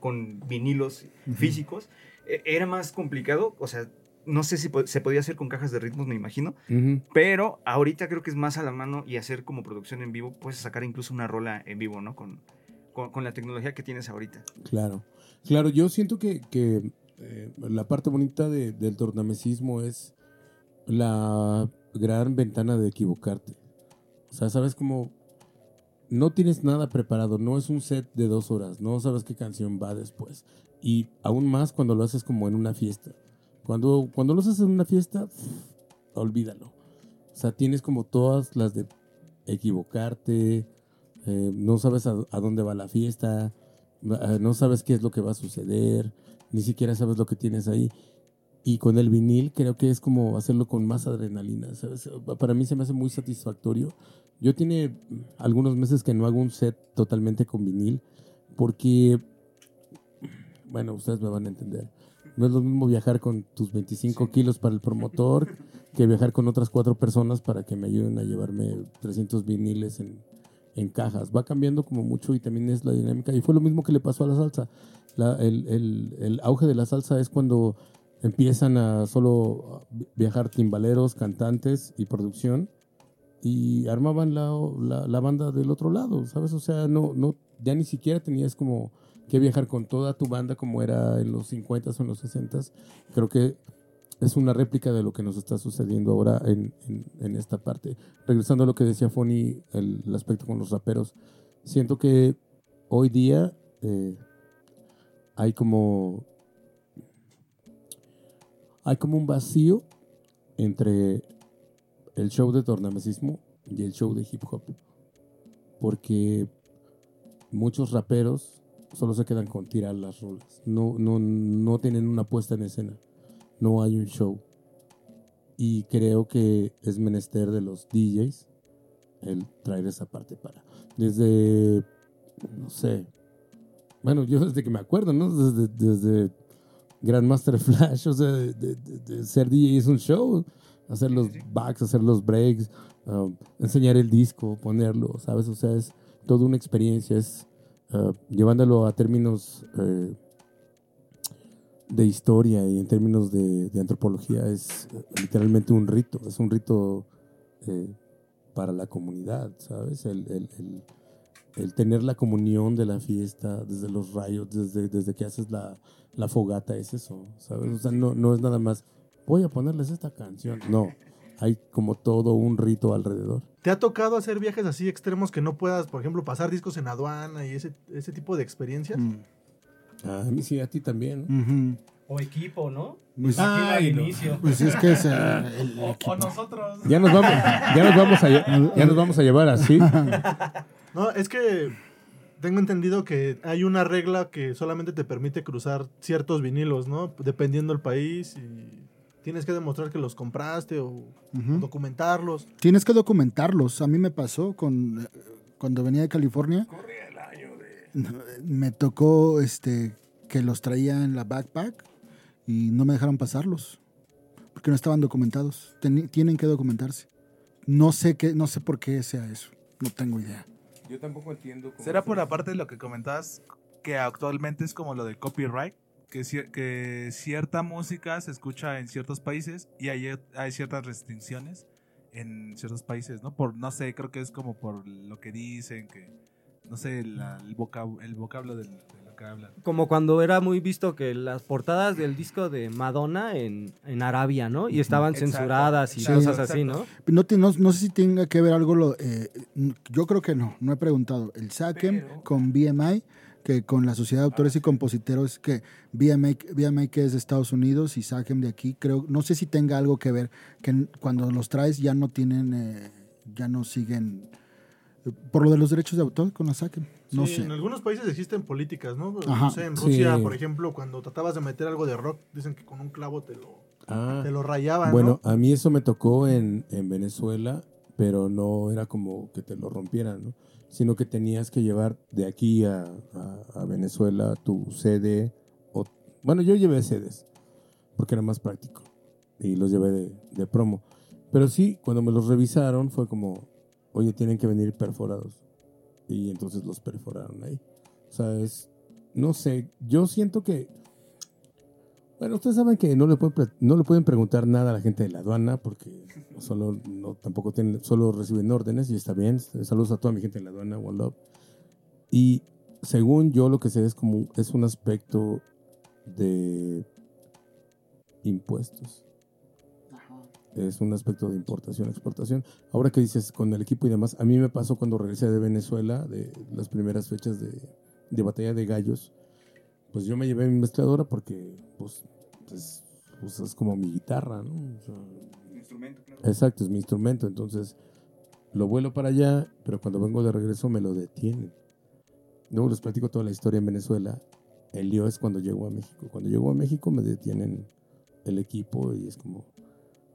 con vinilos físicos, eh, era más complicado. O sea, no sé si se podía hacer con cajas de ritmos, me imagino. Pero ahorita creo que es más a la mano y hacer como producción en vivo, puedes sacar incluso una rola en vivo, ¿no? Con, con, con la tecnología que tienes ahorita. Claro, claro, yo siento que, que, eh, la parte bonita de- del tornamesismo es la gran ventana de equivocarte. O sea, sabes como no tienes nada preparado, no es un set de dos horas, no sabes qué canción va después. Y aún más cuando lo haces como en una fiesta. Cuando, cuando lo haces en una fiesta, olvídalo. O sea, tienes como todas las de equivocarte, eh, no sabes a, a dónde va la fiesta, eh, no sabes qué es lo que va a suceder, ni siquiera sabes lo que tienes ahí. Y con el vinil creo que es como hacerlo con más adrenalina, ¿sabes? Para mí se me hace muy satisfactorio. Yo tiene algunos meses que no hago un set totalmente con vinil porque, bueno, ustedes me van a entender. No es lo mismo viajar con tus 25 kilos para el promotor que viajar con otras cuatro personas para que me ayuden a llevarme 300 viniles en, en cajas. Va cambiando como mucho y también es la dinámica. Y fue lo mismo que le pasó a la salsa. La- el, el- el auge de la salsa es cuando empiezan a solo viajar timbaleros, cantantes y producción y armaban la, la, banda del otro lado, ¿sabes? O sea, no, no, ya ni siquiera tenías como que viajar con toda tu banda como era en los 50s o en los 60s. Creo que es una réplica de lo que nos está sucediendo ahora en, en- en esta parte. Regresando a lo que decía Fonny, el, el aspecto con los raperos, siento que hoy día eh, hay como hay como un vacío entre el show de tornamesismo y el show de hip hop. Porque muchos raperos solo se quedan con tirar las rolas. No, no, no tienen una puesta en escena. No hay un show. Y creo que es menester de los DJs el traer esa parte para. Desde, no sé. Bueno, yo desde que me acuerdo, ¿no? Desde, desde Grandmaster Flash, o sea, de, de- de- de ser DJ es un show. Hacer los backs, hacer los breaks, um, enseñar el disco, ponerlo, ¿sabes? O sea, es toda una experiencia, es uh, llevándolo a términos eh, de historia y en términos de, de antropología, es eh, literalmente un rito, es un rito eh, para la comunidad, ¿sabes? El, el- el- el tener la comunión de la fiesta, desde los rayos, desde, desde que haces la, la fogata, es eso, ¿sabes? O sea, no, no es nada más, voy a ponerles esta canción. No, hay como todo un rito alrededor. ¿Te ha tocado hacer viajes así extremos que no puedas, por ejemplo, pasar discos en aduana y ese, ese tipo de experiencias? Mm. A mí sí, a ti también. ¿no? O equipo, ¿no? Pues, Ay, no. inicio. pues es que es el, el O, equipo. o nosotros. Ya nos vamos, ya nos vamos a, ya nos vamos a llevar así. No, es que tengo entendido que hay una regla que solamente te permite cruzar ciertos vinilos, ¿no? Dependiendo del país y tienes que demostrar que los compraste o documentarlos. Tienes que documentarlos. A mí me pasó con cuando venía de California. Me tocó este que los traía en la backpack y no me dejaron pasarlos porque no estaban documentados. Tienen que documentarse. No sé qué, no sé por qué sea eso. No tengo idea. Yo tampoco entiendo. ¿Será por la parte de lo que comentabas que actualmente es como lo de copyright? Que, cier- que cierta música se escucha en ciertos países y hay, hay ciertas restricciones en ciertos países, ¿no? Por, no sé, creo que es como por lo que dicen, que, no sé, la- el, vocab- el vocablo del- de hablan. Como cuando era muy visto que las portadas del disco de Madonna en, en Arabia, ¿no? Y estaban Exacto, censuradas y exacto, cosas así. ¿no? No, te- no, no sé si tenga que ver algo, lo, eh, yo creo que no, no he preguntado. El SACEM Pero- con BMI, que con la Sociedad de Autores y Compositores, que BMI, BMI que es de Estados Unidos y SACEM de aquí, creo, no sé si tenga algo que ver, que cuando los traes ya no tienen, eh, ya no siguen, por lo de los derechos de autor con la SACEM, no Sí, sé. En algunos países existen políticas, ¿no? Ajá. No sé, en Rusia, Sí. por ejemplo, cuando tratabas de meter algo de rock, dicen que con un clavo te lo, Ah, te lo rayaban, bueno, ¿no? a mí eso me tocó en, en Venezuela, pero no era como que te lo rompieran, ¿no? Sino que tenías que llevar de aquí a, a- a Venezuela tu CD. O, bueno, yo llevé CDs, porque era más práctico. Y los llevé de, de promo. Pero sí, cuando me los revisaron fue como, oye, tienen que venir perforados. Y entonces los perforaron ahí. O sea, es, no sé, yo siento que bueno, ustedes saben que no le pueden no le pueden preguntar nada a la gente de la aduana porque solo no tampoco tienen solo reciben órdenes y está bien. Saludos a toda mi gente de la aduana, one love. Y según yo lo que sé es como es un aspecto de impuestos. Es un aspecto de importación, exportación. Ahora que dices con el equipo y demás, a mí me pasó cuando regresé de Venezuela, de las primeras fechas de, de batalla de gallos, pues yo me llevé mi mezcladora porque pues, es, pues, es como mi guitarra, ¿no? O sea, Instrumento, claro. exacto, es mi instrumento. Entonces lo vuelo para allá, pero cuando vengo de regreso me lo detienen. Luego les platico toda la historia en Venezuela. El lío es cuando llego a México. Cuando llego a México me detienen el equipo y es como,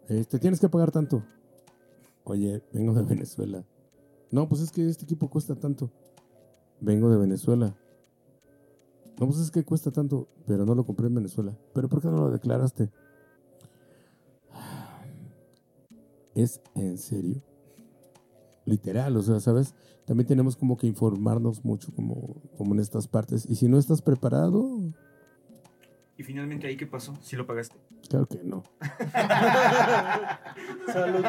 este, tienes que pagar tanto. Oye, vengo de Venezuela. No, pues es que este equipo cuesta tanto. Vengo de Venezuela. No, pues es que cuesta tanto, pero no lo compré en Venezuela. ¿Pero por qué no lo declaraste? ¿Es en serio? Literal, o sea, ¿sabes? También tenemos como que informarnos mucho como, como en estas partes. Y si no estás preparado, Y finalmente ahí qué pasó, si lo pagaste. claro que no. Salud.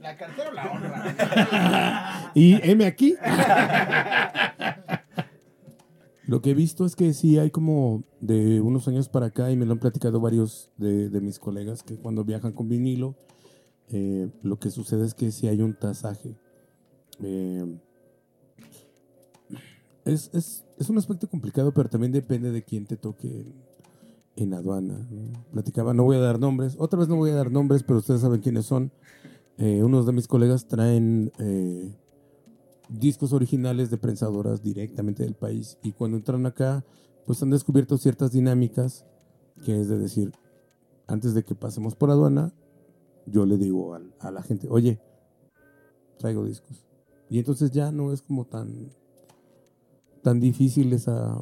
La cartera o la honra. Y M aquí. Lo que he visto es que sí hay como de unos años para acá, y me lo han platicado varios de, de mis colegas, que cuando viajan con vinilo, eh, lo que sucede es que sí hay un tasaje. Eh, es, es- es un aspecto complicado, pero también depende de quién te toque en, aduana. Platicaba, no voy a dar nombres, otra vez no voy a dar nombres, pero ustedes saben quiénes son. Eh, unos de mis colegas traen eh, discos originales de prensadoras directamente del país y cuando entran acá, pues han descubierto ciertas dinámicas que es de decir, antes de que pasemos por aduana, yo le digo a la gente, oye, traigo discos. Y entonces ya no es como tan, tan difícil esa,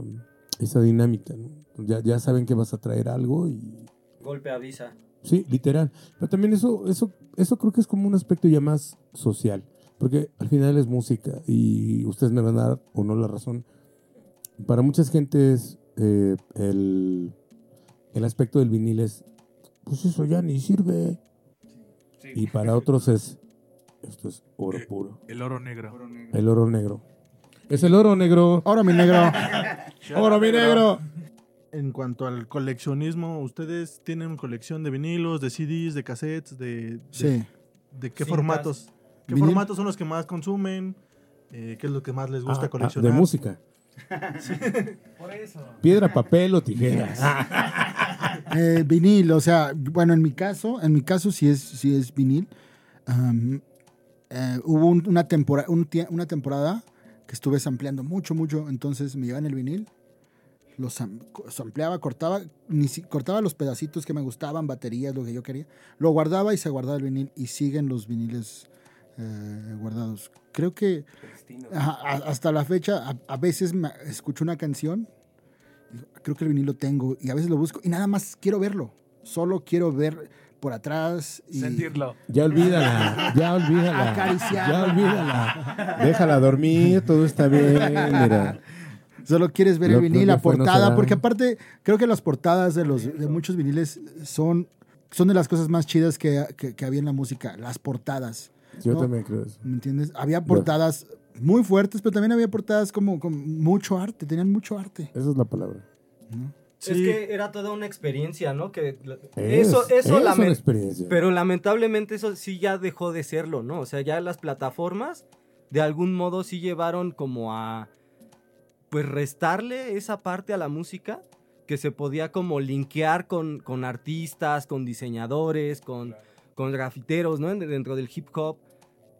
esa dinámica. ¿no? Ya, ya saben que vas a traer algo y Golpe avisa. Sí, literal. Pero también eso, eso, eso creo que es como un aspecto ya más social. Porque al final es música y ustedes me van a dar o no la razón. Para muchas gentes eh, el, el aspecto del vinil es, pues eso ya ni sirve. Sí. Y para otros es, esto es oro puro. El oro negro. Oro negro. El oro negro. Es el oro negro. Ahora, mi negro. Oro mi negro. en cuanto al coleccionismo, ¿ustedes tienen colección de vinilos, de CDs, de cassettes, de, de, Sí. de qué Cintas. formatos? ¿Qué Vinil. formatos son los que más consumen? Eh, ¿Qué es lo que más les gusta Ah, ah, coleccionar? de música. Por eso. Piedra, papel o tijeras. Eh, vinil, o sea, bueno, en mi caso, en mi caso sí es, sí es vinil. Eh, hubo un- una, tempora- un una temporada que estuve sampleando mucho, mucho, entonces me llevaban el vinil, lo sampleaba, cortaba, ni si- cortaba los pedacitos que me gustaban, baterías, lo que yo quería, lo guardaba y se guardaba el vinil y siguen los viniles eh, guardados. Creo que a- hasta la fecha, a, a veces me escucho una canción creo que el vinilo tengo y a veces lo busco y nada más quiero verlo. Solo quiero ver por atrás y Sentirlo. Ya olvídala, ya olvídala. Acariciarla. Ya olvídala. Déjala dormir, todo está bien, mira. solo quieres ver Lo- el vinil, la no portada, porque aparte creo que las portadas de los de muchos viniles son son de las cosas más chidas que, que- que había en la música, las portadas. Yo No. también creo eso. ¿Me entiendes? Había portadas muy fuertes, pero también había portadas como con mucho arte, tenían mucho arte. Esa es la palabra. Sí. que era toda una experiencia, ¿no? Que Es, eso, eso es lamen- una experiencia. Pero lamentablemente eso sí ya dejó de serlo, ¿no? O sea, ya las plataformas de algún modo sí llevaron como a pues restarle esa parte a la música que se podía como linkear con, con artistas, con diseñadores, con, con grafiteros, ¿no? En- Dentro del hip hop.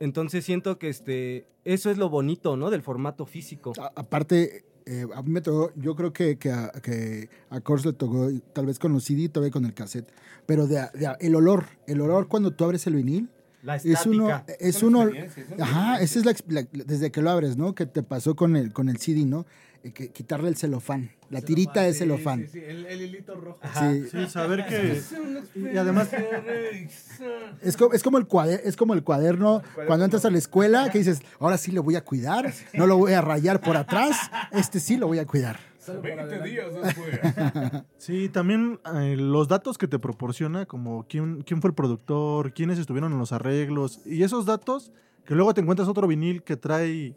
Entonces siento que este, eso es lo bonito, ¿no? Del formato físico. A- aparte, eh, a mí me tocó, yo creo que, que, a, que a Kors le tocó, tal vez con los CD, todavía con el cassette, pero de, de- el olor, el olor cuando tú abres el vinil, La es uno, es uno, ajá, esa es la, desde que lo abres, ¿no? Que te pasó con el, con el CD, ¿no? Eh, que, quitarle el celofán, la tirita de celofán. Sí, sí, el, el hilito rojo. Sí. Sí, saber que... Y además, Es, como, es, como el cuader- es como el cuaderno cuando entras a la escuela que dices, ahora sí lo voy a cuidar, no lo voy a rayar por atrás, este sí lo voy a cuidar. 20 días después. sí, también eh, los datos que te proporciona, como quién, quién fue el productor, quiénes estuvieron en los arreglos, y esos datos que luego te encuentras otro vinil que trae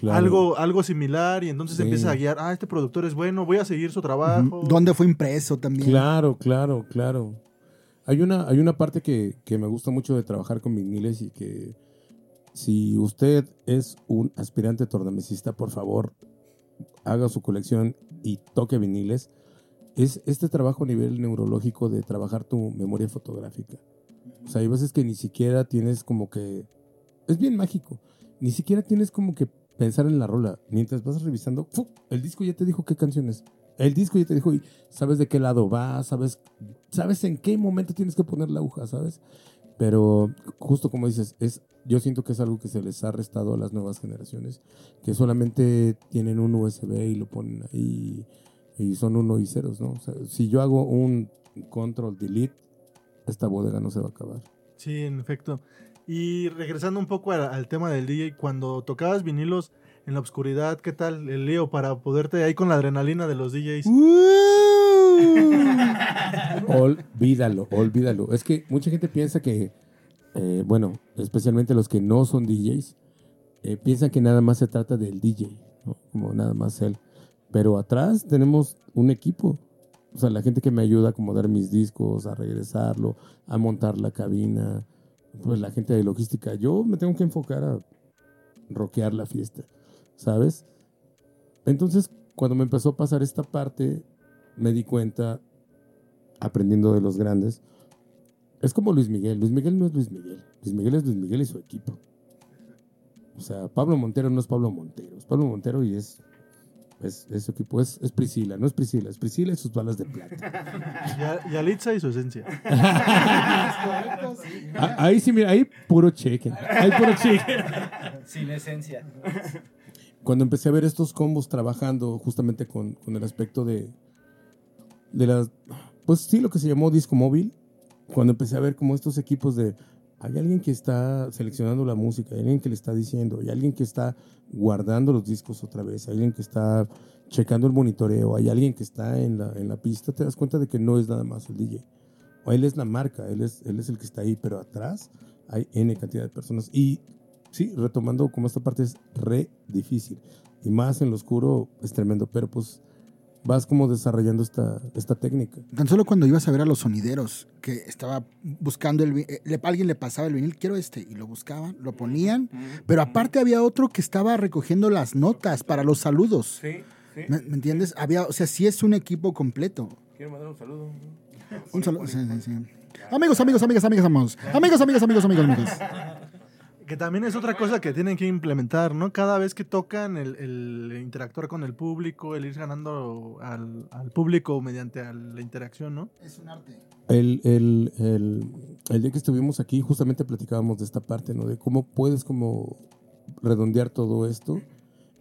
Claro. algo, algo similar y entonces Sí. empieza a guiar, ah, este productor es bueno, voy a seguir su trabajo. ¿Dónde fue impreso también? Claro, claro, claro. Hay una, hay una parte que, que me gusta mucho de trabajar con viniles y que si usted es un aspirante tornamesista, por favor, haga su colección y toque viniles. Es este trabajo a nivel neurológico de trabajar tu memoria fotográfica. O sea, hay veces que ni siquiera tienes como que... Es bien mágico. Ni siquiera tienes como que pensar en la rola. Mientras vas revisando, el disco ya te dijo qué canciones. El disco ya te dijo y sabes de qué lado va, sabes, sabes en qué momento tienes que poner la aguja, ¿sabes? Pero justo como dices, es, yo siento que es algo que se les ha restado a las nuevas generaciones, que solamente tienen un USB y lo ponen ahí y son uno y ceros, ¿no? O sea, si yo hago un control delete, esta bodega no se va a acabar. Sí, en efecto. Y regresando un poco al, al tema del DJ, cuando tocabas vinilos en la oscuridad, ¿qué tal el lío para poderte ahí con la adrenalina de los DJs? Olvídalo, olvídalo. Es que mucha gente piensa que, eh, bueno, especialmente los que no son DJs, eh, piensan que nada más se trata del DJ, como nada más él. Pero atrás tenemos un equipo. O sea, la gente que me ayuda a acomodar mis discos, a regresarlo, a montar la cabina, pues la gente de logística. Yo me tengo que enfocar a rockear la fiesta, ¿sabes? Entonces, cuando me empezó a pasar esta parte, me di cuenta, aprendiendo de los grandes, es como Luis Miguel. Luis Miguel no es Luis Miguel. Luis Miguel es Luis Miguel y su equipo. O sea, Pablo Montero no es Pablo Montero. Es Pablo Montero y es, es, es su equipo. Es, es Priscila, no es Priscila. Es Priscila y sus balas de plata. Y Alitza y su esencia. Ah, ahí sí, mira, ahí puro cheque. Ahí puro cheque. Sin esencia. cuando empecé a ver estos combos trabajando justamente con, con el aspecto de, de las, pues sí, lo que se llamó disco móvil, cuando empecé a ver como estos equipos de, hay alguien que está seleccionando la música, hay alguien que le está diciendo, hay alguien que está guardando los discos otra vez, hay alguien que está checando el monitoreo, hay alguien que está en la, en la pista, te das cuenta de que no es nada más el DJ. O él es la marca, él es, él es el que está ahí, pero atrás hay N cantidad de personas. Y sí, retomando como esta parte es re difícil. Y más en lo oscuro es tremendo, pero pues vas como desarrollando esta, esta técnica. Tan solo cuando ibas a ver a los sonideros, que estaba buscando el eh, alguien le pasaba el vinil, quiero este, y lo buscaban, lo ponían, pero aparte había otro que estaba recogiendo las notas para los saludos. Sí, sí. ¿Me, me entiendes? Había, o sea, sí es un equipo completo. Quiero mandar un saludo. Un saludo. sí, sí, sí. Amigos, amigos, amigas, amigas, amigos. Amigos, amigos, amigos, amigos, amigos. Que también es otra cosa que tienen que implementar, ¿no? Cada vez que tocan, el, el interactuar con el público, el ir ganando al, al público mediante a la interacción, ¿no? Es un arte. El, el, el, el día que estuvimos aquí, justamente platicábamos de esta parte, ¿no? De cómo puedes como redondear todo esto.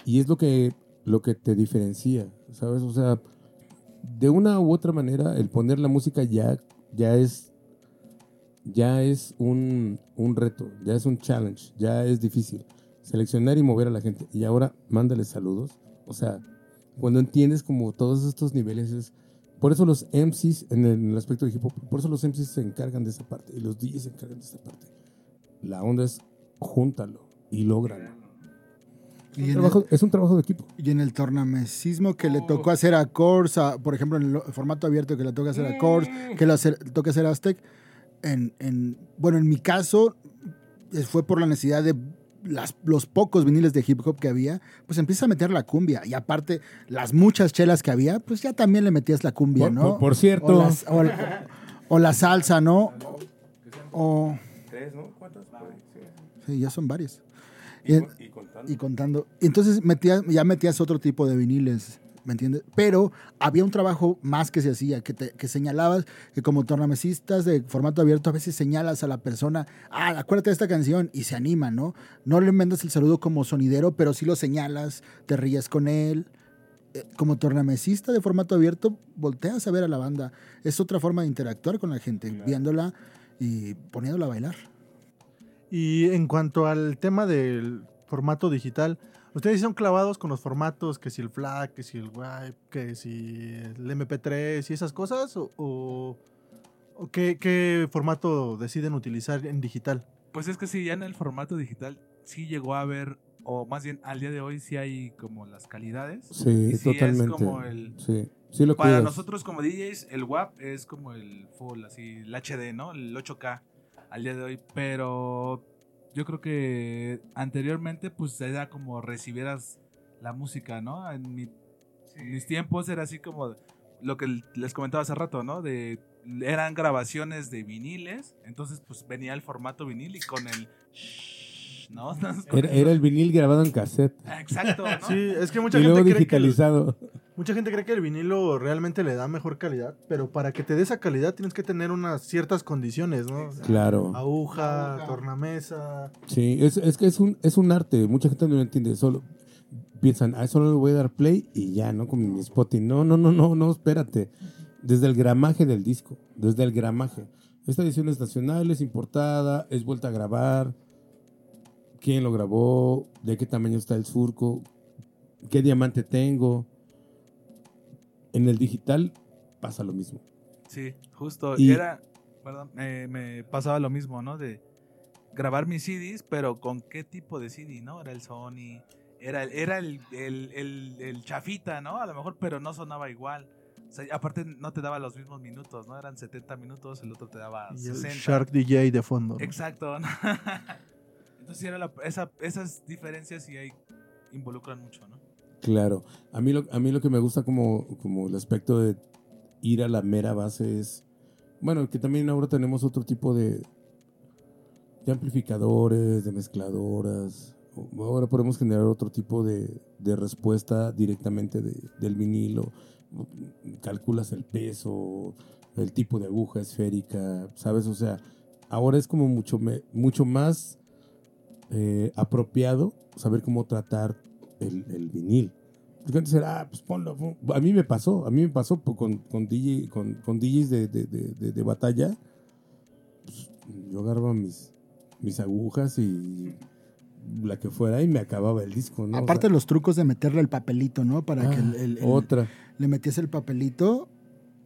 Y es lo que, lo que te diferencia, ¿sabes? O sea, de una u otra manera, el poner la música ya, ya es, ya es un, un reto, ya es un challenge, ya es difícil. Seleccionar y mover a la gente. Y ahora, mándale saludos. O sea, cuando entiendes como todos estos niveles es... Por eso los MCs, en el, en el aspecto de hip hop, por eso los MCs se encargan de esa parte y los DJs se encargan de esa parte. La onda es júntalo y lógralo. Y Un trabajo- es un trabajo de equipo. el, y en el tornamesismo que le tocó hacer a Kors, a- por ejemplo, en el formato abierto que le toca hacer a Kors, que le toca hacer a Aztec, en, en- bueno, en mi caso eh, fue por la necesidad de las- los pocos viniles de hip hop que había, pues empieza a meter la cumbia. Y aparte, las muchas chelas que había, pues ya también le metías la cumbia, Por, ¿no? por- por cierto. O, las- o la, o la salsa, ¿no? O, Tres, ¿no? ¿Cuántas? sí, ya son varias. Y, y contando. Entonces metías, ya metías otro tipo de viniles, ¿me entiendes? Pero había un trabajo más que se hacía, que, te- que señalabas, que como tornamesistas de formato abierto a veces señalas a la persona, ah, acuérdate de esta canción, y se anima, ¿no? No le mandas el saludo como sonidero, pero sí lo señalas, te ríes con él. Eh, Como tornamesista de formato abierto, volteas a ver a la banda. Es otra forma de interactuar con la gente, viéndola y poniéndola a bailar. Y en cuanto al tema del formato digital, ¿ustedes son clavados con los formatos, que si el FLAC, que si el WAV, que si el MP3 y esas cosas? ¿O, o- o qué, qué formato deciden utilizar en digital? Pues es que sí, ya en el formato digital sí llegó a haber, o más bien al día de hoy sí hay como las calidades. Sí, es totalmente. como el- Sí, sí lo Para cuidas. nosotros como DJs, el WAP es como el full, así, el HD, ¿no? El 8K al día de hoy. Pero yo creo que anteriormente, pues era como recibieras la música, ¿no? En, mi- en mis tiempos era así como lo que les comentaba hace rato, ¿no? De eran grabaciones de viniles, entonces pues venía el formato vinil y con el ¿no? Era, era el vinil grabado en cassette Exacto, ¿no? Sí, es que mucha y luego gente cree que el- digitalizado. Mucha gente cree que el vinilo realmente le da mejor calidad, pero para que te dé esa calidad tienes que tener unas ciertas condiciones, ¿no? Claro. Aguja, tornamesa. Sí, es, es que es un, es un arte. Mucha gente no lo entiende. Solo piensan, ah, solo le voy a dar play y ya, ¿no? Con mi Spotify. No, no, no, no, no, espérate. Desde el gramaje del disco, desde el gramaje. Esta edición es nacional, es importada, es vuelta a grabar. ¿Quién lo grabó? ¿De qué tamaño está el surco? ¿Qué diamante tengo? En el digital pasa lo mismo. Sí, justo. Y- Era, perdón, eh, me pasaba lo mismo, ¿no? De grabar mis CDs, pero con qué tipo de CD, ¿no? Era el Sony, era, el- era el, el, el- el chafita, ¿no? A lo mejor, pero no sonaba igual. O sea, aparte no te daba los mismos minutos, ¿no? Eran 70 minutos, el otro te daba Y el 60. Shark DJ de fondo. ¿no? Exacto. ¿no? Entonces era la- esa- esas diferencias sí hay, involucran mucho, ¿no? Claro. A mí lo, a mí lo que me gusta como, como el aspecto de ir a la mera base es, bueno, que también ahora tenemos otro tipo de, de amplificadores, de mezcladoras. Ahora podemos generar otro tipo de, de respuesta directamente de- del vinilo. Calculas el peso, el tipo de aguja esférica, ¿sabes? O sea, ahora es como mucho, mucho más eh, apropiado saber cómo tratar el, el vinil. Porque antes era, ah, pues ponlo. pon- A mí me pasó, a mí me pasó con, con, DJ, con, con DJs de, de, de, de- batalla. Pues, yo agarraba mis, mis agujas y la que fuera y me acababa el disco, ¿no? O Aparte sea, los trucos de meterle el papelito, ¿no? Para que el- el- el- otra. le metías el papelito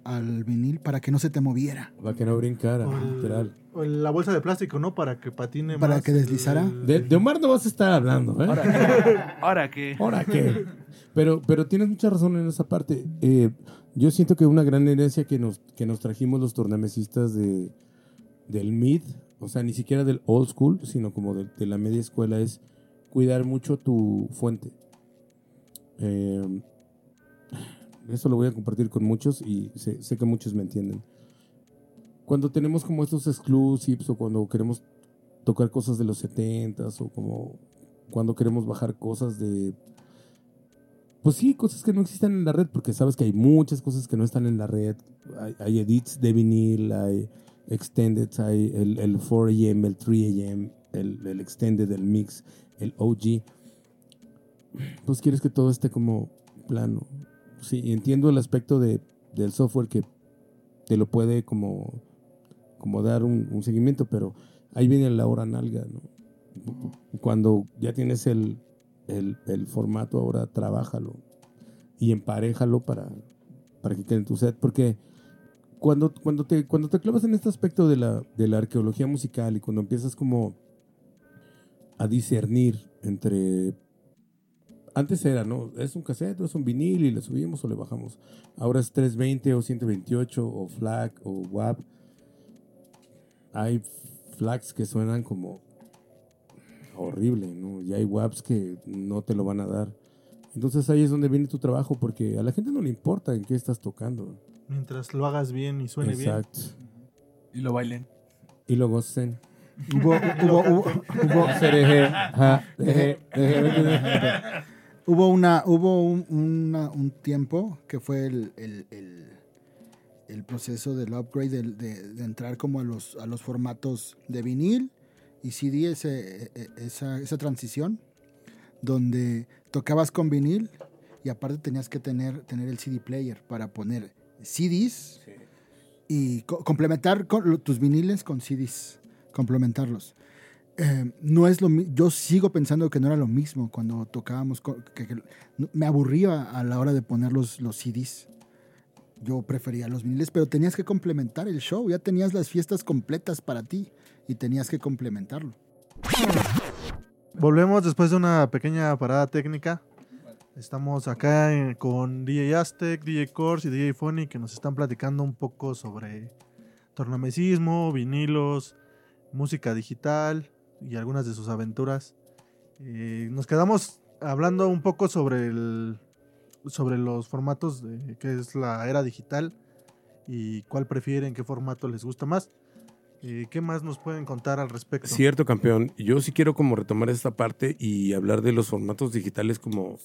al vinil para que no se te moviera. Para que no brincara, O el- literal. o la bolsa de plástico, ¿no? Para que patine Para más que deslizara. el- De, de Omar no vas a estar hablando, ¿eh? ¿Ahora qué? ¿Ahora qué? Pero, pero tienes mucha razón en esa parte. Eh, yo siento que una gran herencia que nos, que nos trajimos los tornamesistas de, del mid, o sea, ni siquiera del old school, sino como de, de la media escuela, es cuidar mucho tu fuente. Eh, eso lo voy a compartir con muchos y sé, sé que muchos me entienden. Cuando tenemos como estos exclusives o cuando queremos tocar cosas de los 70s o como cuando queremos bajar cosas de pues sí, cosas que no existen en la red, porque sabes que hay muchas cosas que no están en la red. Hay, hay edits de vinil, hay extended, hay el, el 4am, el 3am, el, el extended, el mix, el OG. Pues quieres que todo esté como plano. Sí, entiendo el aspecto de, del software que te lo puede como, como dar un, seguimiento, pero ahí viene la hora nalga, ¿no? Cuando ya tienes el, el, el formato ahora trabájalo y emparejalo para, para que quede en tu set. Porque cuando, cuando, te, cuando te clavas en este aspecto de la, de la arqueología musical y cuando empiezas como a discernir entre... Antes era, ¿no? Es un cassette es un vinil y le subimos o le bajamos. Ahora es 320 o 128 o FLAC o WAP. Hay FLACs que suenan como horrible, ¿no? Y hay WAPs que no te lo van a dar. Entonces ahí es donde viene tu trabajo, porque a la gente no le importa en qué estás tocando. Mientras lo hagas bien y suene Exacto. Y lo bailen. Y lo gocen. Hubo, hubo, hubo, hubo-. Hubo una, hubo un, una- un tiempo que fue el, el- el- el proceso del upgrade, de, de entrar como a los, a los formatos de vinil y CD, ese, e- e- esa, esa transición, donde tocabas con vinil y aparte tenías que tener, tener el CD player para poner CDs y co- complementar con tus viniles con CDs, complementarlos. Eh, no es lo yo sigo pensando que no era lo mismo cuando tocábamos que, me aburría a la hora de poner los, los CDs yo prefería los viniles pero tenías que complementar el show ya tenías las fiestas completas para ti y tenías que complementarlo. Volvemos después de una pequeña parada técnica. Estamos acá en- con DJ Aztec, DJ Course y DJ Phony que nos están platicando un poco sobre tornamesismo, vinilos, música digital y algunas de sus aventuras. Eh, nos quedamos hablando un poco sobre el sobre los formatos de que es la era digital y cuál prefieren, qué formato les gusta más. Eh, ¿Qué más nos pueden contar al respecto? Cierto, campeón. Yo sí quiero como retomar esta parte y hablar de los formatos digitales como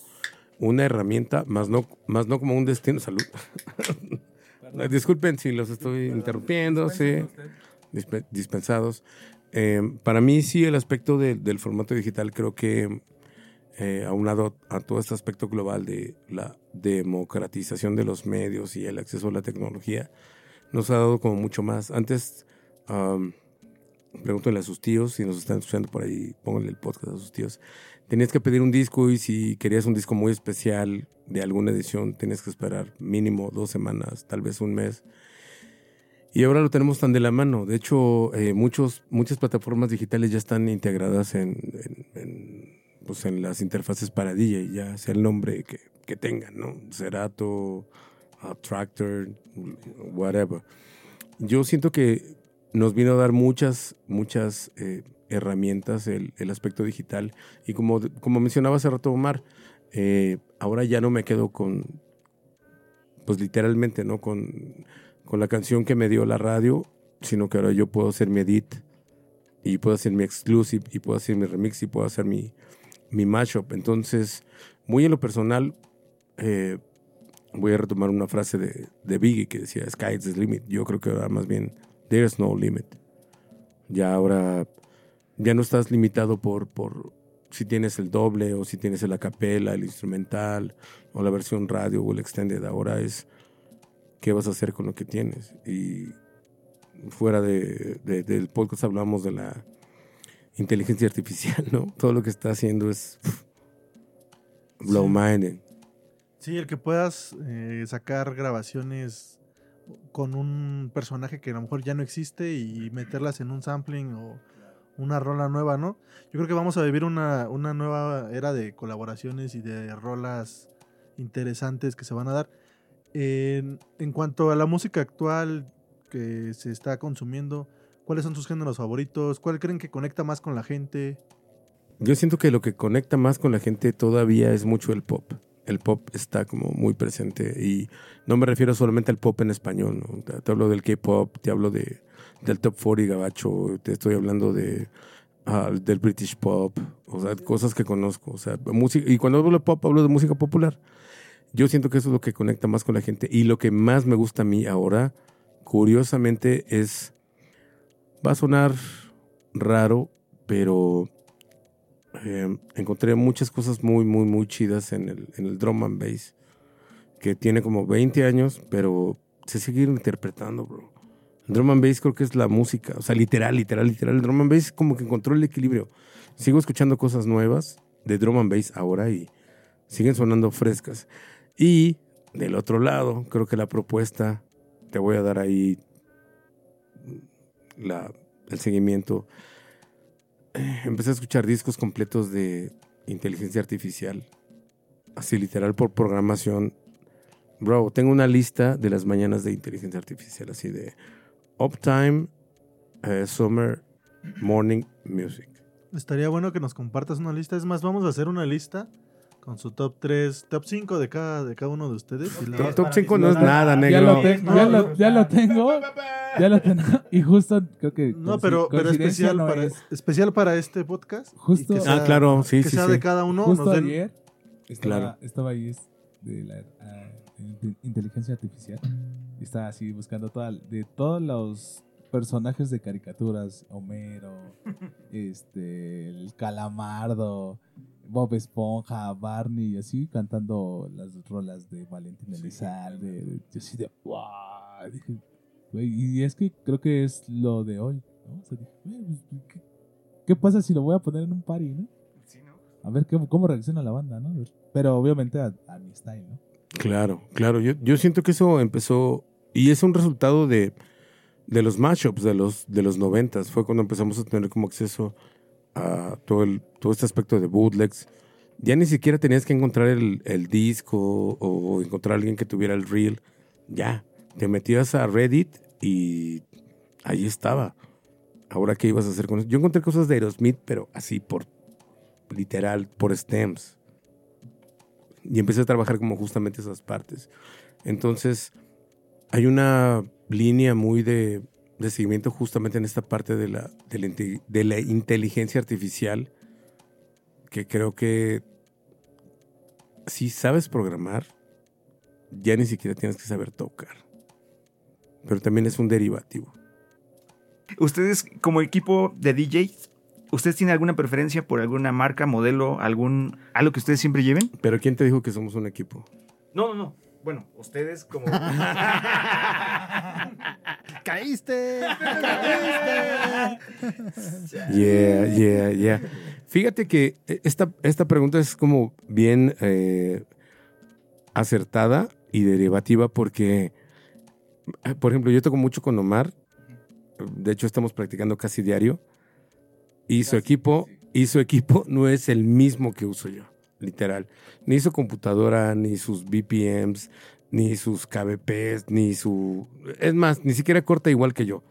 una herramienta, más no, más no como un destino. Salud. Disculpen si los estoy interrumpiendo, sí. Dispe- dispensados. Eh, para mí sí el aspecto de- del formato digital creo que eh, aunado a todo este aspecto global de la democratización de los medios y el acceso a la tecnología, nos ha dado como mucho más. Antes, um, pregúntenle a sus tíos, si nos están escuchando por ahí, pónganle el podcast a sus tíos. Tenías que pedir un disco y si querías un disco muy especial de alguna edición, tenías que esperar mínimo dos semanas, tal vez un mes. Y ahora lo tenemos tan de la mano. De hecho, eh, muchos, muchas plataformas digitales ya están integradas en, pues en las interfaces para DJ, ya sea el nombre que, que tengan, ¿no? Cerato, Tractor, whatever. Yo siento que nos vino a dar muchas, muchas eh, herramientas el, el aspecto digital. Y como, como mencionaba hace rato Omar, eh, ahora ya no me quedo con, pues literalmente, ¿no? Con, con la canción que me dio la radio, sino que ahora yo puedo hacer mi edit y puedo hacer mi exclusive y puedo hacer mi remix y puedo hacer mi, mi mashup. Entonces, muy en lo personal, eh, voy a retomar una frase de, de Biggie que decía, Sky is the limit. Yo creo que ahora más bien, there's no limit. Ya ahora, ya no estás limitado por, por si tienes el doble o si tienes el acapella, el instrumental o la versión radio o el extended. Ahora es qué vas a hacer con lo que tienes. Y fuera de, de- del podcast hablamos de la inteligencia artificial, ¿no? Todo lo que está haciendo es pff, blow Sí. minded. Sí, el que puedas eh, sacar grabaciones con un personaje que a lo mejor ya no existe y meterlas en un sampling o una rola nueva, ¿no? Yo creo que vamos a vivir una, una nueva era de colaboraciones y de rolas interesantes que se van a dar. En, en cuanto a la música actual que se está consumiendo, ¿cuáles son sus géneros favoritos? ¿Cuál creen que conecta más con la gente? Yo siento que lo que conecta más con la gente todavía es mucho el pop. El pop está como muy presente y no me refiero solamente al pop en español, ¿no? te, hablo del K-pop, te hablo de, del top 40 gabacho, te estoy hablando de ah, del British pop, o sea, cosas que conozco, o sea, música y cuando hablo de pop hablo de música popular. Yo siento que eso es lo que conecta más con la gente y lo que más me gusta a mí ahora, curiosamente, es va a sonar raro, pero eh, encontré muchas cosas muy, muy, muy chidas en el, en el drum and bass, que tiene como 20 años, pero se sigue interpretando, bro. El drum and bass creo que es la música, o sea, literal, literal, literal. El drum and bass como que encontró el equilibrio. Sigo escuchando cosas nuevas de drum and bass ahora y siguen sonando frescas. Y del otro lado, creo que la propuesta, te voy a dar ahí la, el seguimiento. Eh, Empecé a escuchar discos completos de inteligencia artificial, así literal por programación. Bro, tengo una lista de las mañanas de inteligencia artificial, así de Uptime, eh, Summer, Morning Music. Estaría bueno que nos compartas una lista. Es más, vamos a hacer una lista con su top 3, top 5 de cada, de cada uno de ustedes. y la- Top, top 5 no es nada, Ya negro. lo, te- ya, lo, ya lo tengo. Ya lo tengo. Y justo creo que. No, pero, pero especial, no para, es. especial para este podcast. Justo- que Ah, claro, sí, que sí, sea sí. de cada uno. Justo den- ayer estaba, Claro. estaba ahí es, de la ah, in- inteligencia artificial. Y estaba así buscando toda, de todos los personajes de caricaturas, Homero, este, el Calamardo, Bob Esponja, Barney, y así cantando las rolas de Valentín Elizalde. Yo así de, wow. Dije, güey, y es que creo que es lo de hoy, ¿no? O sea, dije, güey, pues, ¿qué, qué pasa si lo voy a poner en un party, no? A ver qué- cómo reacciona la banda, ¿no? Pero obviamente a, a mi style, ¿no? Claro, claro. Yo, yo siento que eso empezó y es un resultado de, de los mashups de los, de los noventas. Fue cuando empezamos a tener como acceso a todo, el, todo este aspecto de bootlegs. Ya ni siquiera tenías que encontrar el, el disco o encontrar a alguien que tuviera el reel. Ya, te metías a Reddit y ahí estaba. Ahora, ¿qué ibas a hacer con eso? Yo encontré cosas de Aerosmith, pero así por literal, por stems y empecé a trabajar como justamente esas partes. Entonces, hay una línea muy de, de seguimiento justamente en esta parte de la, de, la, inte- de la inteligencia artificial que creo que si sabes programar, ya ni siquiera tienes que saber tocar. Pero también es un derivativo. Ustedes, como equipo de DJs, ¿ustedes tienen alguna preferencia por alguna marca, modelo, algún algo que ustedes siempre lleven? Pero ¿quién te dijo que somos un equipo? No, no, no. Bueno, ustedes como. ¡Caíste! ¡Caíste! Yeah, yeah, yeah. Fíjate que esta, esta pregunta es como bien eh, acertada y derivativa porque, por ejemplo, yo toco mucho con Omar. De hecho, estamos practicando casi diario. Y su equipo, y su equipo no es el mismo que uso yo, literal. Ni su computadora, ni sus BPMs, ni sus KBPs, ni su... Es más, ni siquiera corta igual que yo.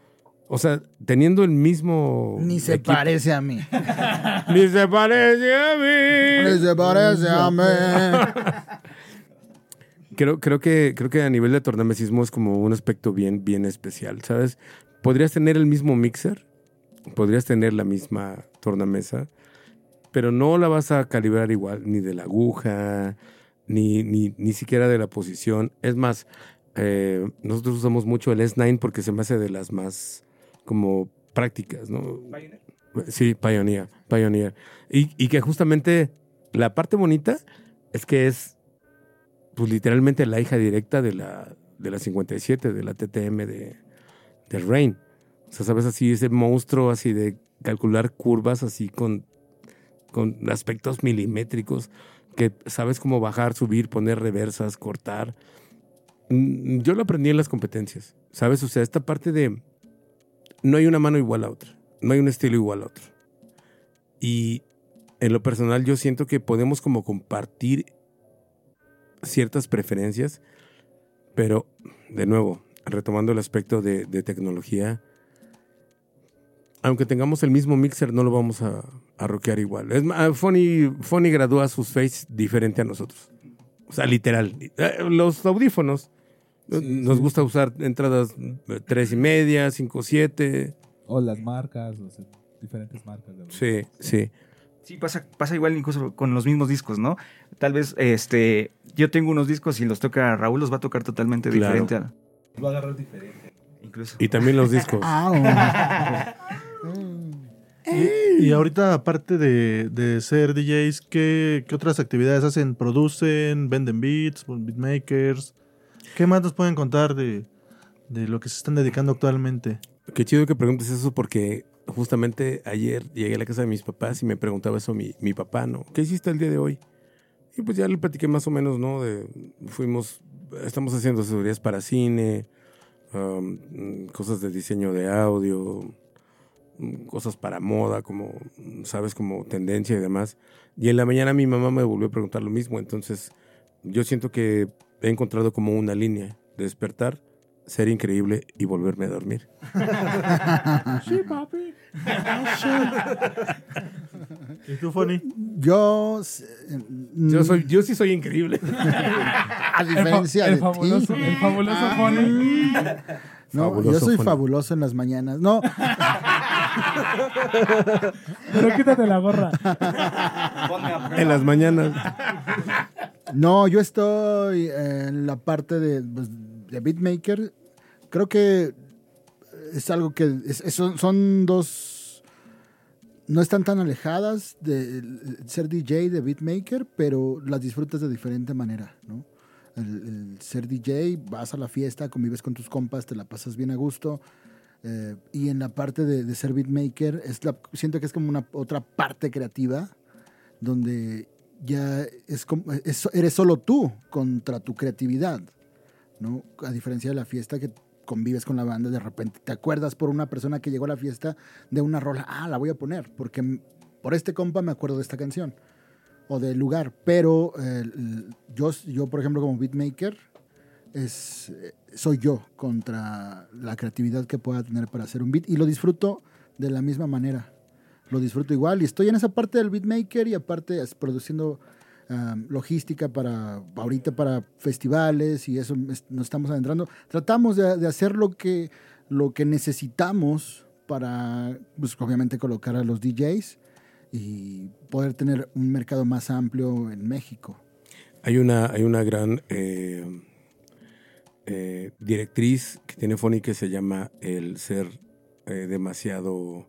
O sea, teniendo el mismo... Ni se equipo- parece a mí. Ni se parece a mí. Ni se parece a mí. Creo, creo, que, creo que a nivel de tornamesismo es como un aspecto bien, bien especial, ¿sabes? Podrías tener el mismo mixer, podrías tener la misma tornamesa, pero no la vas a calibrar igual, ni de la aguja, ni, ni, ni siquiera de la posición. Es más, eh, nosotros usamos mucho el S9 porque se me hace de las más como prácticas, ¿no? Sí, Pioneer, Pioneer. Y, y que justamente la parte bonita es que es, pues literalmente la hija directa de la, de la 57, de la TTM de, de Rain. O sea, sabes, así ese monstruo así de calcular curvas así con, con aspectos milimétricos, que sabes cómo bajar, subir, poner reversas, cortar. mm, yo lo aprendí en las competencias, ¿sabes? O sea, esta parte de no hay una mano igual a otra, no hay un estilo igual a otro. Y en lo personal yo siento que podemos como compartir ciertas preferencias, pero de nuevo, retomando el aspecto de, de tecnología, aunque tengamos el mismo mixer, no lo vamos a, a rockear igual. Es, más, Fonny, Fonny gradúa sus face diferente a nosotros. O sea, literal. Eh, Los audífonos. nos gusta usar entradas eh, tres y media, cinco, siete. O las marcas, o sea, diferentes marcas. de. Sí, sí. Sí, pasa, pasa igual incluso con los mismos discos, ¿no? Tal vez este, yo tengo unos discos y los toca Raúl, los va a tocar totalmente Claro. diferente. a- Va a agarrar diferente. incluso. Y también los discos. Y, y ahorita, aparte de, de ser DJs, ¿qué, qué otras actividades hacen? ¿Producen? ¿Venden beats? ¿Beatmakers? ¿Qué más nos pueden contar de, de lo que se están dedicando actualmente? Qué chido que preguntes eso porque justamente ayer llegué a la casa de mis papás y me preguntaba eso mi, mi papá, ¿no? ¿Qué hiciste el día de hoy? Y pues ya le platiqué más o menos, ¿no? De, fuimos, estamos haciendo asesorías para cine, um, cosas de diseño de audio, cosas para moda, como, mm, sabes, como tendencia y demás. Y en la mañana mi mamá me volvió a preguntar lo mismo, entonces yo siento que he encontrado como una línea de despertar, ser increíble y volverme a dormir. ¿Y tú, Fonny? yo. eh, Yo, soy, yo sí soy increíble. A El, fa- diferencia el de fabuloso, ti. el fabuloso Ah. Fonny. No, Fabuloso yo soy Fonny. fabuloso en las mañanas. No, Pero quítate la gorra. en las mañanas. no, yo estoy en la parte de, pues, de beatmaker. Creo que es algo que es- es- son, son dos. No están tan alejadas de ser DJ, de beatmaker, pero las disfrutas de diferente manera, ¿no? El, el ser DJ, vas a la fiesta, convives con tus compas, te la pasas bien a gusto. Eh, y en la parte de, de ser beatmaker, es la, siento que es como una otra parte creativa, donde ya es como, es- eres solo tú contra tu creatividad, ¿no? A diferencia de la fiesta que convives con la banda, de repente te acuerdas por una persona que llegó a la fiesta de una rola, ah, la voy a poner, porque por este compa me acuerdo de esta canción o del lugar, pero eh, yo, yo, por ejemplo, como beatmaker, es, soy yo contra la creatividad que pueda tener para hacer un beat y lo disfruto de la misma manera. Lo disfruto igual y estoy en esa parte del beatmaker y aparte produciendo um, logística para ahorita para festivales y eso es- nos estamos adentrando. Tratamos de, de hacer lo que, lo que necesitamos para, pues, obviamente, colocar a los DJs y poder tener un mercado más amplio en México. Hay una, hay una gran eh, eh, directriz que tiene Fonny que se llama el ser eh, demasiado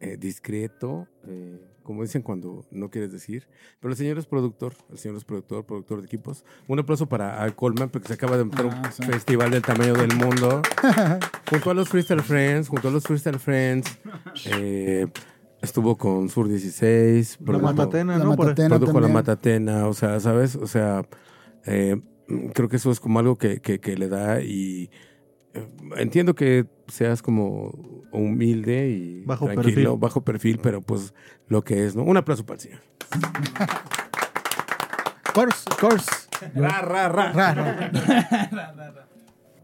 eh, discreto, eh, como dicen cuando no quieres decir. Pero el señor es productor, el señor es productor, productor de equipos. Un aplauso para Al Coleman porque se acaba de meter Ah, un sí. festival del tamaño del mundo. junto a los Freestyle Friends, junto a los Freestyle Friends. eh, estuvo con Sur 16. La produjo- Matatena, La ¿no? Por- Matatena produjo la también. Matatena, o sea, ¿sabes? O sea, eh, creo que eso es como algo que, que- que le da y eh, entiendo que seas como humilde y Bajo tranquilo, perfil. bajo perfil, pero pues lo que es, ¿no? Un aplauso para el señor. Course, course. Ra, ra, ra. Ra, ra.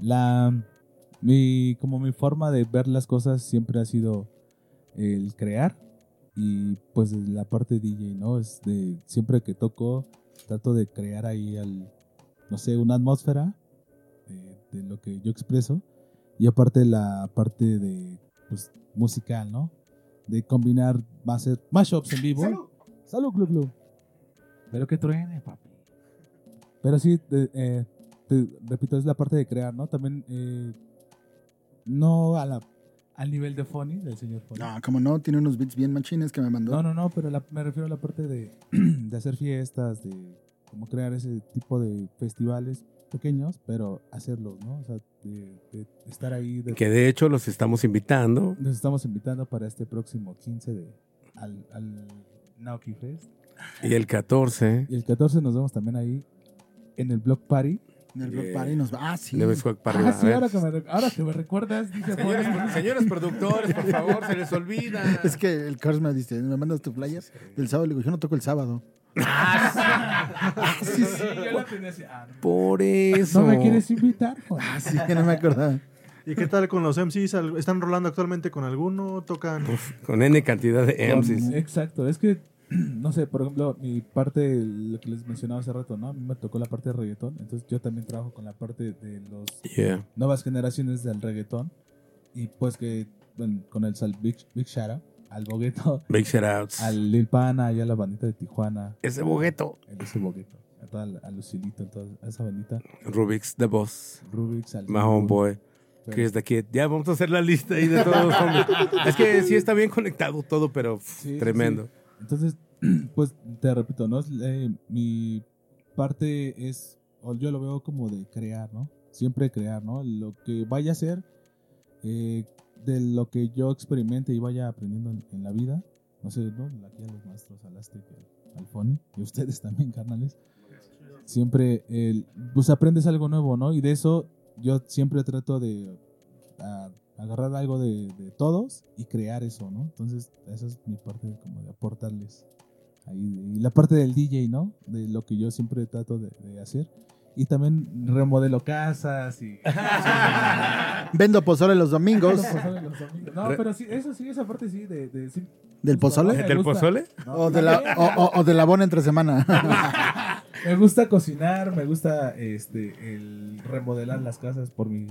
La, mi, como mi forma de ver las cosas siempre ha sido el crear y pues la parte DJ, ¿no? Es de siempre que toco trato de crear ahí al, no sé, una atmósfera de, de lo que yo expreso y aparte la parte de pues musical, ¿no? De combinar, va a ser mashups en vivo. Salud, Glu Glu. Pero que truene, papi. Pero sí, de- eh, te- repito, es la parte de crear, ¿no? También eh, no a la, al nivel de Fonny, del señor Fonny. No, como no, tiene unos beats bien machines que me mandó. No, no, no, pero la- me refiero a la parte de, de hacer fiestas, de como crear ese tipo de festivales pequeños, pero hacerlos, ¿no? O sea, de, de estar ahí. De, Que de hecho los estamos invitando. Nos estamos invitando para este próximo 15 de, al, al Naoki Fest. Y el 14, Y el 14 nos vemos también ahí en el Block Party En el Block Yeah. Party nos va. Ah, sí. Para Ah, sí, ahora que, me, ahora que me recuerdas, dice Señores, señores productores, por favor, se les olvida. Es que el Cars me dice, ¿me mandas tu flyer del sábado? Le digo, yo no toco el sábado. Ah, sí, sí, yo la tenía así. Ah, no. Por eso. ¿No me quieres invitar? Juan? Ah, sí, que no me acordaba. ¿Y qué tal con los MCs? ¿Al- ¿Están rolando actualmente con alguno? ¿Tocan? Con N cantidad de Con- MCs. Exacto, es que, no sé, por ejemplo, mi parte, lo que les mencionaba hace rato, ¿no? A mí me tocó la parte de reggaetón, entonces yo también trabajo con la parte de los Yeah. nuevas generaciones del reggaetón y pues que, bueno, con el sal Big, Big Shout Out, al Bogueto, Big shout outs. al Lil Pana y a la bandita de Tijuana, Ese bogueto. ese Bogueto, a, toda a Lucilito, toda a esa bandita, Rubik's The Boss. Rubix, al My homeboy. Chris the Kid. Ya vamos a hacer la lista ahí de todos. es que sí está bien conectado todo, pero pff, Sí, sí, tremendo. Entonces, pues te repito, ¿no? Eh, mi parte es, yo lo veo como de crear, ¿no? Siempre crear, ¿no? Lo que vaya a ser, eh, de lo que yo experimente y vaya aprendiendo en, en la vida, no sé, ¿no? Aquí a los maestros, al Aztec, al- Foni, y ustedes también, carnales. Siempre, el, pues aprendes algo nuevo, ¿no? Y de eso yo siempre trato de a- agarrar algo de, de todos y crear eso, ¿no? Entonces, esa es mi parte de, como de aportarles ahí. Y la parte del DJ, ¿no? De lo que yo siempre trato de, de hacer. Y también remodelo casas y... Vendo pozole los domingos. No, pero sí, eso sí, esa parte sí, de... de sí. ¿Del pozole? ¿Del gusta- pozole? No, O de la, o, o- o de la bona entre semana. Me gusta cocinar, me gusta este el remodelar las casas por mi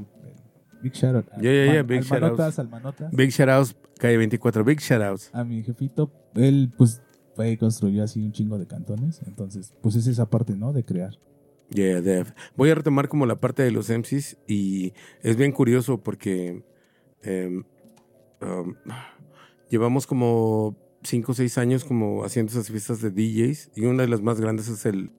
Big shout out. a- Ya, ya, ya, al- big al shout outs. Manotas, al Manotas, Big shout outs. Calle 24. Big shout outs. a mi jefito, él pues fue y construyó así un chingo de cantones, entonces pues es esa parte, ¿no? De crear. Yeah, def. Voy a retomar como la parte de los MCs y es bien curioso porque em, llevamos como 5 o 6 años como haciendo esas fiestas de DJs y una de las más grandes es el,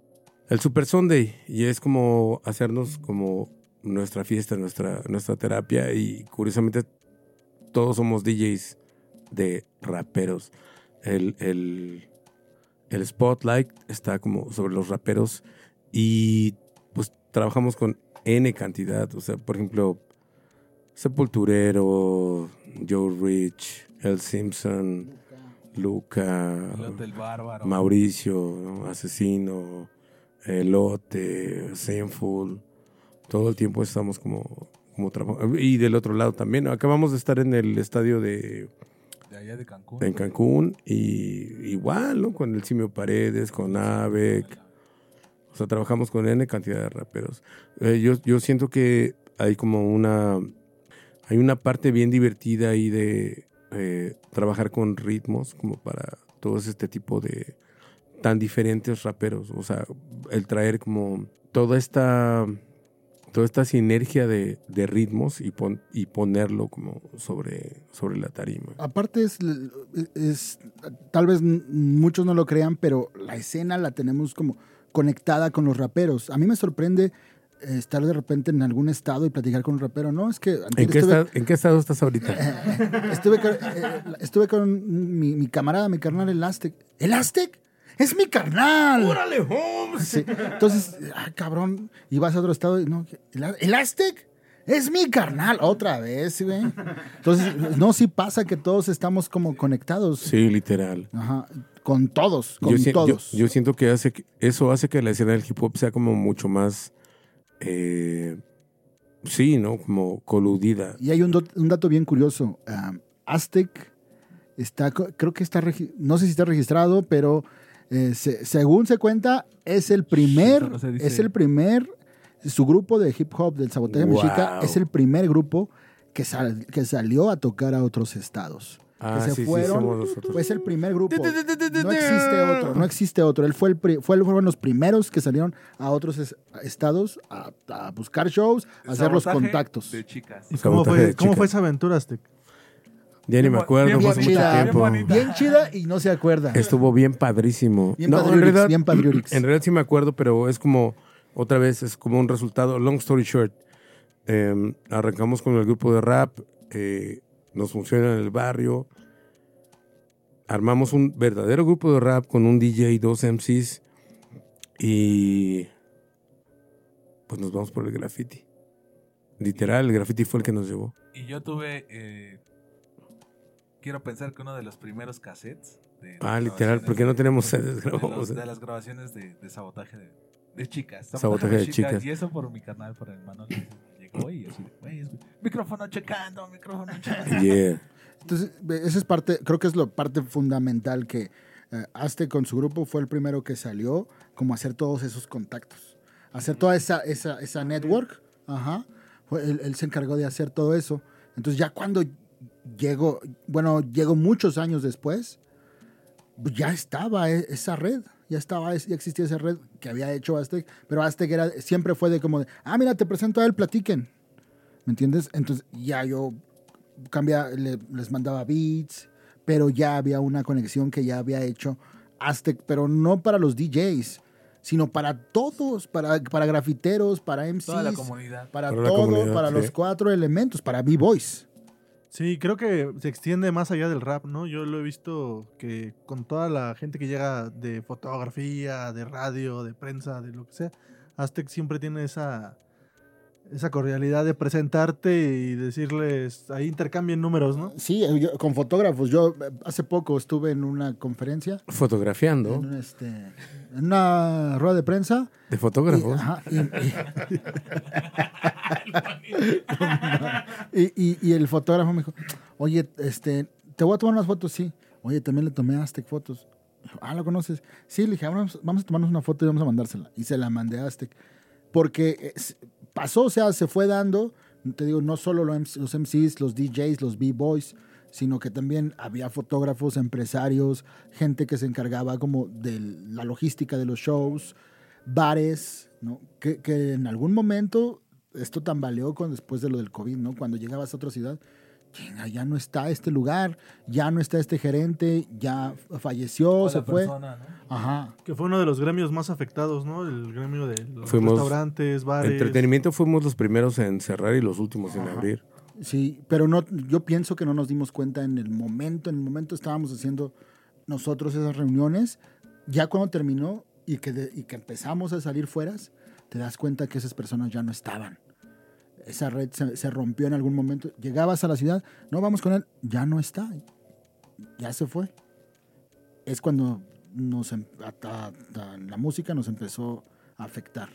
el Super Sunday y es como hacernos como nuestra fiesta, nuestra, nuestra terapia y curiosamente todos somos DJs de raperos. El, el, el spotlight está como sobre los raperos y pues trabajamos con N cantidad. O sea, por ejemplo, Sepulturero, Joe Rich, El Simpson, Luca. Mauricio, ¿no? Asesino, Elote, Sinful. Todo el tiempo estamos como, como trabajando. Y del otro lado también. Acabamos de estar en el estadio de, De allá de Cancún. en Cancún y igual, ¿no? Con el Simio Paredes, con Avec. O sea, trabajamos con N cantidad de raperos. Eh, yo, yo siento que hay como una... Hay una parte bien divertida ahí de eh, trabajar con ritmos como para todos este tipo de tan diferentes raperos. O sea, el traer como toda esta toda esta sinergia de, de ritmos y, pon- y ponerlo como sobre, sobre la tarima. Aparte es, es, tal vez muchos no lo crean, pero la escena la tenemos como conectada con los raperos. A mí me sorprende eh, estar de repente en algún estado y platicar con un rapero. No, es que ¿En qué, estuve, esta- ¿En qué estado estás ahorita? estuve, con, eh, estuve con mi, mi camarada, mi carnal, el Aztec. ¿El Aztec? ¡Es mi carnal! ¡Órale, Holmes! Sí. Entonces, ah, cabrón, y vas a otro estado y no, ¿el, el Aztec? Es mi carnal, otra vez, güey. Entonces, no, sí pasa que todos estamos como conectados. Sí, literal. Ajá, con todos, con Yo, si- yo- todos. yo siento que hace que- eso hace que la escena del hip hop sea como mucho más, eh, sí, ¿no? Como coludida. Y hay un, dato bien curioso. Ah, Aztec está, creo que está, no sé si está registrado, pero eh, se- según se cuenta, es el primer, dice- es el primer, su grupo de hip hop del Sabotaje Wow. Mexica es el primer grupo que, sal- que salió a tocar a otros estados. Ah, que se sí, sí, fueron, somos nosotros. Fue el primer grupo. No existe otro, no existe otro. Él fue el pri- fue, fueron los primeros que salieron a otros es- estados a, a buscar shows, a hacer los contactos. De chicas. ¿Y cómo fue, de cómo fue esa aventura, Aztec? Ya ni me acuerdo, bien hace mucho chida, tiempo. bien chida y no se acuerda. Estuvo bien padrísimo. Bien No, en realidad, bien. En realidad sí me acuerdo, pero es como, otra vez, es como un resultado. Long story short, eh, arrancamos con el grupo de rap, eh, nos funciona en el barrio, armamos un verdadero grupo de rap con un DJ y dos MCs y pues nos vamos por el graffiti. Literal, el graffiti fue el que nos llevó. Y yo tuve, eh, quiero pensar que uno de los primeros cassettes. De Ah, literal, porque no tenemos de, sedes, grabamos. de las grabaciones de, de sabotaje de, de chicas. Sabotaje de chicas. Y eso por mi canal, por el Manolo. Me Llegó y así, de, güey, micrófono checando, micrófono checando. Yeah. Entonces, esa es parte, creo que es la parte fundamental que eh, Aztec con su grupo fue el primero que salió, como hacer todos esos contactos, hacer toda esa, esa, esa network, ajá, fue- él, él se encargó de hacer todo eso. Entonces ya cuando llegó, bueno, llegó muchos años después, ya estaba e- esa red, ya estaba, ya existía esa red que había hecho Aztec, pero Aztec era, siempre fue de como de, ah, mira, te presento a él, platiquen. ¿Me entiendes? Entonces ya yo cambia, le- les mandaba beats, pero ya había una conexión que ya había hecho Aztec, pero no para los DJs, sino para todos, para, para grafiteros, para MCs, Toda la comunidad. para, Para la todo, comunidad, para sí. los cuatro elementos, para B-Boys. Sí, creo que se extiende más allá del rap, ¿no? Yo lo he visto que con toda la gente que llega de fotografía, de radio, de prensa, de lo que sea, Aztec siempre tiene esa, esa cordialidad de presentarte y decirles, ahí intercambien números, ¿no? Sí, eh, yo- con fotógrafos. Yo eh, hace poco estuve en una conferencia, Fotografiando. en, un, este, en una rueda de prensa. De Y, fotógrafos. ajá, y- y- y- y el fotógrafo me dijo, oye, este, te voy a tomar unas fotos, sí. Oye, también le tomé a Aztec fotos. Dijo, ah, ¿lo conoces? Sí, le dije, "Ah, vamos, vamos a tomarnos una foto y vamos a mandársela. Y se la mandé a Aztec. Porque es- pasó, o sea, se fue dando, te digo, no solo los MC los MCs, los DJs, los B-Boys, sino que también había fotógrafos, empresarios, gente que se encargaba como de la logística de los shows, bares, ¿no? Que, que en algún momento esto tambaleó con, después de lo del COVID, ¿no? Cuando llegabas a otra ciudad, "Chinga, ya no está este lugar, ya no está este gerente, ya falleció, O se fue. persona, ¿no? Ajá. Que fue uno de los gremios más afectados, ¿no? El gremio de los Fuimos- restaurantes, bares. Entretenimiento fuimos los primeros en cerrar y los últimos en abrir. Sí, pero no, yo pienso que no nos dimos cuenta en el momento, en el momento estábamos haciendo nosotros esas reuniones, ya cuando terminó y que, de- y que empezamos a salir fueras, te das cuenta que esas personas ya no estaban. Esa red se, se rompió en algún momento. Llegabas a la ciudad, no vamos con él, ya no está, ya se fue. Es cuando nos, em- a- a- a- la música nos empezó a afectar.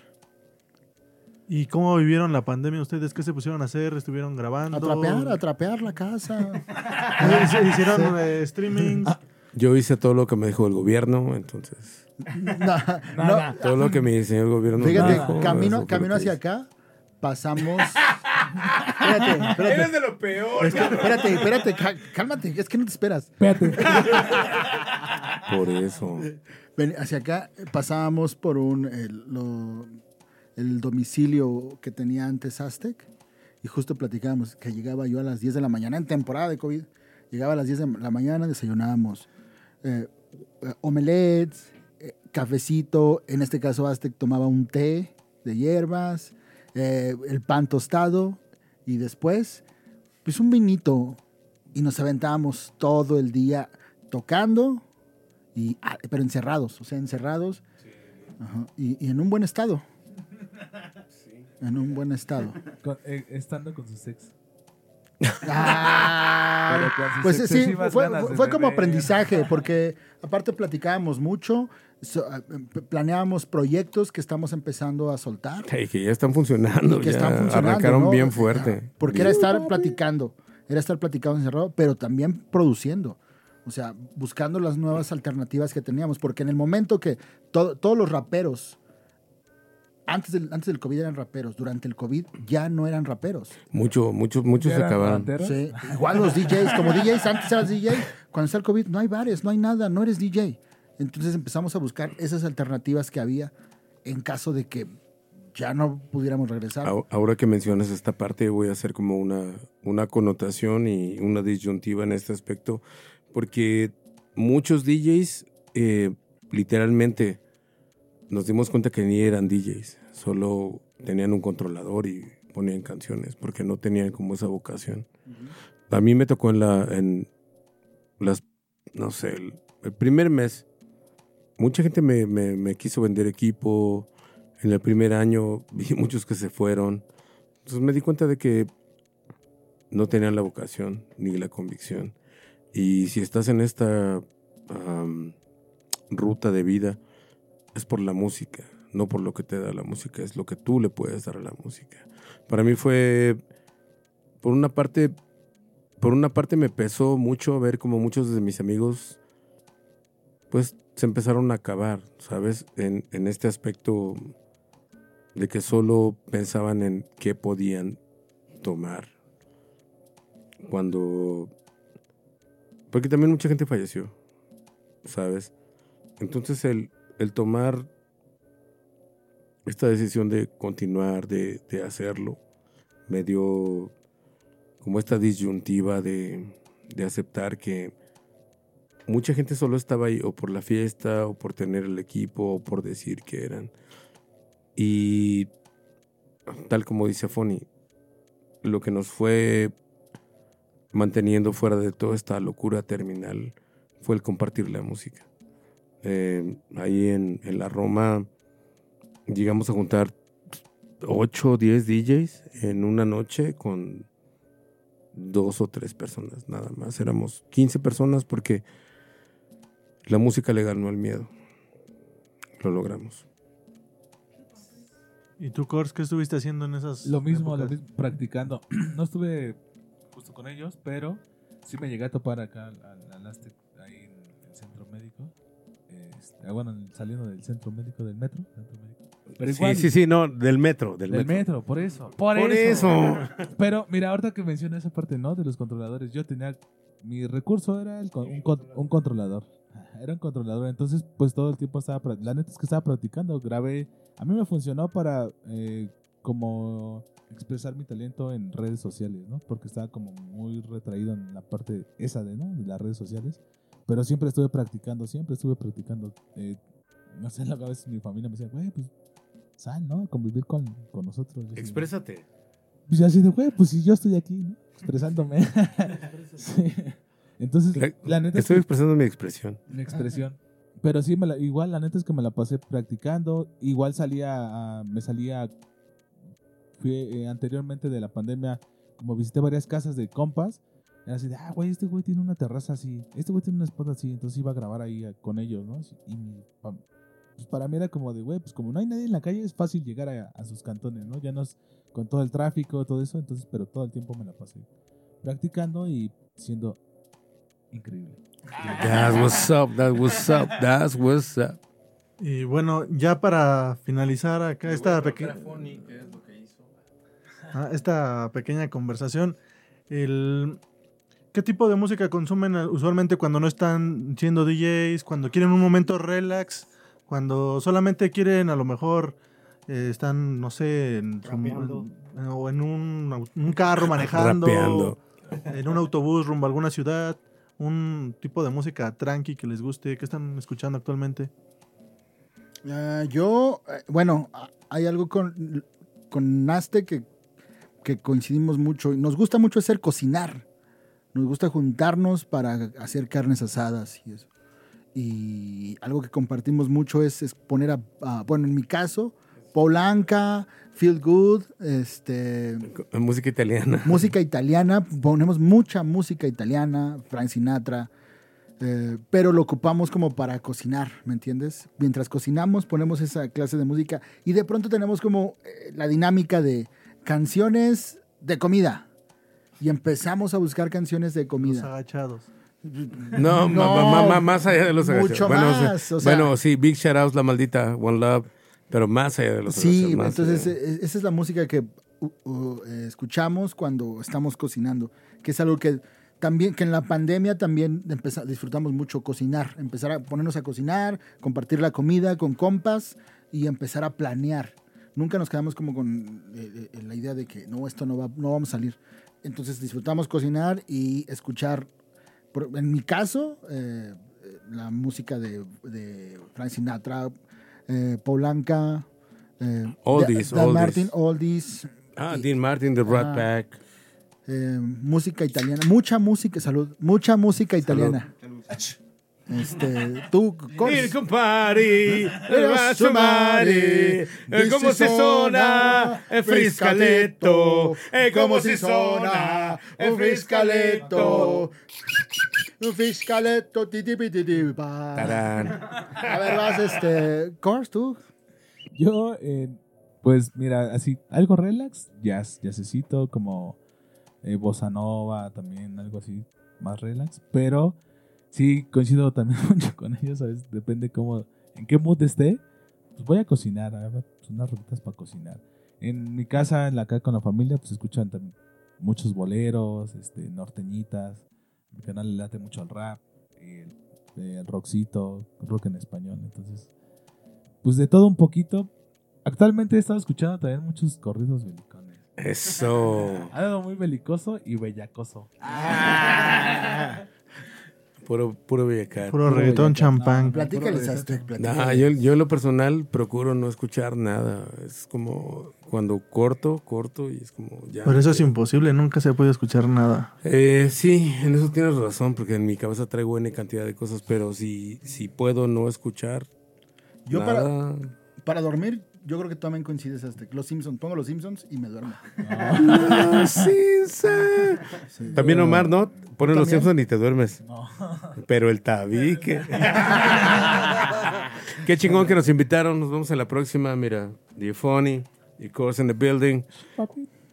¿Y cómo vivieron la pandemia ustedes? ¿Qué se pusieron a hacer? ¿Estuvieron grabando? A trapear, a trapear la casa. Hicieron eh, streamings. Yo hice todo lo que me dijo el gobierno, entonces. No, no, Todo lo que me dijo el gobierno. Fíjate, dijo, camino, camino hacia acá, pasamos. espérate, espérate. de lo peor. Es que- espérate, espérate, cá- cálmate, es que no te esperas. Espérate. Por eso. Ven, hacia acá eh, pasábamos por un el, lo- el domicilio que tenía antes Aztec y justo platicábamos que llegaba yo a las 10 de la mañana en temporada de COVID. Llegaba a las 10 de la mañana, desayunábamos eh, eh, omelets, eh, cafecito, en este caso Aztec tomaba un té de hierbas, eh, el pan tostado y después pues un vinito y nos aventábamos todo el día tocando y, ah, pero encerrados, o sea, encerrados Ajá, y, y en un buen estado. En un buen estado. Con- eh, estando con su sex. Ah, sus pues sí, fue, fue- como aprendizaje, porque aparte platicábamos mucho, so- ah, p- planeábamos proyectos que estamos empezando a soltar. Hey, que ya están funcionando. y que ya están funcionando. Arrancaron ¿no? bien fuerte. Porque Bien. era estar platicando, era estar platicando encerrado, pero también produciendo. O sea, buscando las nuevas alternativas que teníamos. Porque en el momento que to- todos los raperos, antes del, antes del COVID eran raperos, durante el COVID ya no eran raperos. Mucho, muchos, muchos se ¿Eran acabaron. Sí, igual los DJs, como DJs, antes eras DJ, cuando está el COVID no hay bares, no hay nada, no eres DJ. Entonces empezamos a buscar esas alternativas que había en caso de que ya no pudiéramos regresar. Ahora que mencionas esta parte, voy a hacer como una, una connotación y una disyuntiva en este aspecto, porque muchos DJs eh, literalmente nos dimos cuenta que ni eran DJs, solo tenían un controlador y ponían canciones, porque no tenían como esa vocación. A mí me tocó en la, en las, no sé, el, el primer mes, mucha gente me, me- quiso vender equipo, En el primer año vi muchos que se fueron. Entonces me di cuenta de que no tenían la vocación ni la convicción. Y si estás en esta am, ruta de vida, es por la música, no por lo que te da la música, es lo que tú le puedes dar a la música. Para mí fue, por una parte, por una parte me pesó mucho ver como muchos de mis amigos, pues se empezaron a acabar, ¿sabes? En, en este aspecto de que solo pensaban en qué podían tomar. Cuando... Porque también mucha gente falleció, ¿sabes? Entonces el, el tomar esta decisión de continuar, de, de hacerlo, me dio como esta disyuntiva de, de aceptar que mucha gente solo estaba ahí o por la fiesta, o por tener el equipo, o por decir que eran. Y tal como dice Foni, lo que nos fue manteniendo fuera de toda esta locura terminal fue el compartir la música. Eh, ahí en, en la Roma llegamos a juntar 8 o 10 DJs en una noche con dos o tres personas nada más. Éramos 15 personas porque la música le ganó el miedo. Lo logramos. ¿Y tú, Kors, qué estuviste haciendo en esas Lo mismo, lo mismo, practicando. no estuve justo con ellos, pero sí me llegué a topar acá al, al- al Aztec, ahí en el centro médico. Este, ah, bueno, saliendo del centro médico del metro. centro médico. Pero igual, Sí, sí, sí, no, del metro, del, del metro. metro, por eso. Por, Por eso. eso. Pero mira, ahorita que menciona esa parte, ¿no? De los controladores, yo tenía. Mi recurso era el un, un controlador. Era un controlador. Entonces, pues todo el tiempo estaba. La neta es que estaba practicando. Grabé. A mí me funcionó para. eh, como expresar mi talento en redes sociales, ¿no? Porque estaba como muy retraído en la parte esa de, ¿no? De las redes sociales. Pero siempre estuve practicando, siempre estuve practicando. Eh, no sé, a veces mi familia me decía, güey, pues sal, ¿no? Convivir con, con nosotros. Exprésate. pues yo así de, güey, pues si yo estoy aquí, ¿no? Expresándome. Sí. Entonces, La- la neta es Estoy que- expresando mi expresión. mi expresión. Pero sí, me la- igual la neta es que me la pasé practicando. Igual salía, a- me salía, fui eh, anteriormente de la pandemia, como visité varias casas de compas. Era así de, ah, güey, este güey tiene una terraza así, este güey tiene una spot así, entonces iba a grabar ahí a- con ellos, ¿no? Y pues para mí era como de, güey, pues como no hay nadie en la calle, es fácil llegar a, a sus cantones, ¿no? Ya no es con todo el tráfico, todo eso, entonces, pero todo el tiempo me la pasé practicando y siendo increíble. That's what's up, that's what's up, that's what's up. Y bueno, ya para finalizar acá esta pequeña Ah, esta pequeña conversación, el ¿qué tipo de música consumen usualmente cuando no están siendo DJs, cuando quieren un momento relax, cuando solamente quieren a lo mejor eh, están, no sé, en, o en un, carro manejando, Rapeando. en un autobús rumbo a alguna ciudad, un tipo de música tranqui que les guste, ¿qué están escuchando actualmente? Ah, yo, eh, bueno, hay algo con, con Naste que, que coincidimos mucho. Nos gusta mucho hacer cocinar. Nos gusta juntarnos para hacer carnes asadas y eso. Y algo que compartimos mucho es, es poner a, a- bueno, en mi caso, Polanca, Feel Good, este, Música italiana. música italiana, ponemos mucha música italiana, Frank Sinatra, eh, pero lo ocupamos como para cocinar, ¿me entiendes? Mientras cocinamos ponemos esa clase de música y de pronto tenemos como eh, la dinámica de canciones de comida y empezamos a buscar canciones de Los comida. agachados. No, ma- ma- ma- más allá de los mucho agachados. Bueno, más, o sea, o sea- bueno, sí, Big Shout Outs, La Maldita, One Love, pero más allá de los Sí, más entonces allá. eh, esa es la música que uh, uh, escuchamos cuando estamos cocinando, que es algo que también, que en la pandemia también disfrutamos mucho cocinar, empezar a ponernos a cocinar, compartir la comida con compas y empezar a planear. Nunca nos quedamos como con eh, eh, la idea de que no, esto no, va, no vamos a salir. Entonces disfrutamos cocinar y escuchar, en mi caso, eh, eh, la música de, de Frank Sinatra, eh, Polanca, eh, Oldies, Dan oldies. Martin, Oldies, Ah, Dean Martin, The Rat Ah. Pack. eh, música italiana, mucha música, salud, mucha música italiana. Este, tú. Il compari, Pero il mare, e come si suona, è friscaletto, e come si suona, è friscaletto. Un pa. Tarán. A ver, vas, este, Cors, tú. Yo, eh, pues mira, así, algo relax, jazz, jazzecito, como eh, bossa nova, también algo así, más relax. Pero sí, coincido también mucho con ellos, ¿sabes? Depende cómo, en qué mood esté. Pues voy a cocinar, a ver, pues, unas rutitas para cocinar. En mi casa, en la acá con la familia, pues escuchan también muchos boleros, este, norteñitas. Mi canal le late mucho al rap, el, el rockcito, rock en español. Entonces, pues de todo un poquito. Actualmente he estado escuchando también muchos corridos belicones. Eso. Algo muy belicoso y bellacoso. Puro, puro bellacar. Puro reggaetón champán. Platícales, Aztec, Nah, yo, yo en lo personal procuro no escuchar nada. Es como cuando corto, corto y es como ya. Pero eso es imposible, nunca se puede escuchar nada. Eh, sí, en eso tienes razón, porque en mi cabeza traigo N cantidad de cosas, pero si, si puedo no escuchar Yo para, nada. para dormir, yo creo que tú también coincides, Aztec. Los Simpsons, pongo los Simpsons y me duermo. Ah, sí. Sí. También Omar, ¿no? Ponen los? Simpsons y te duermes. Pero el tabique. Qué chingón que nos invitaron. Nos vemos en la próxima. Mira, The Funny, The Course in the Building.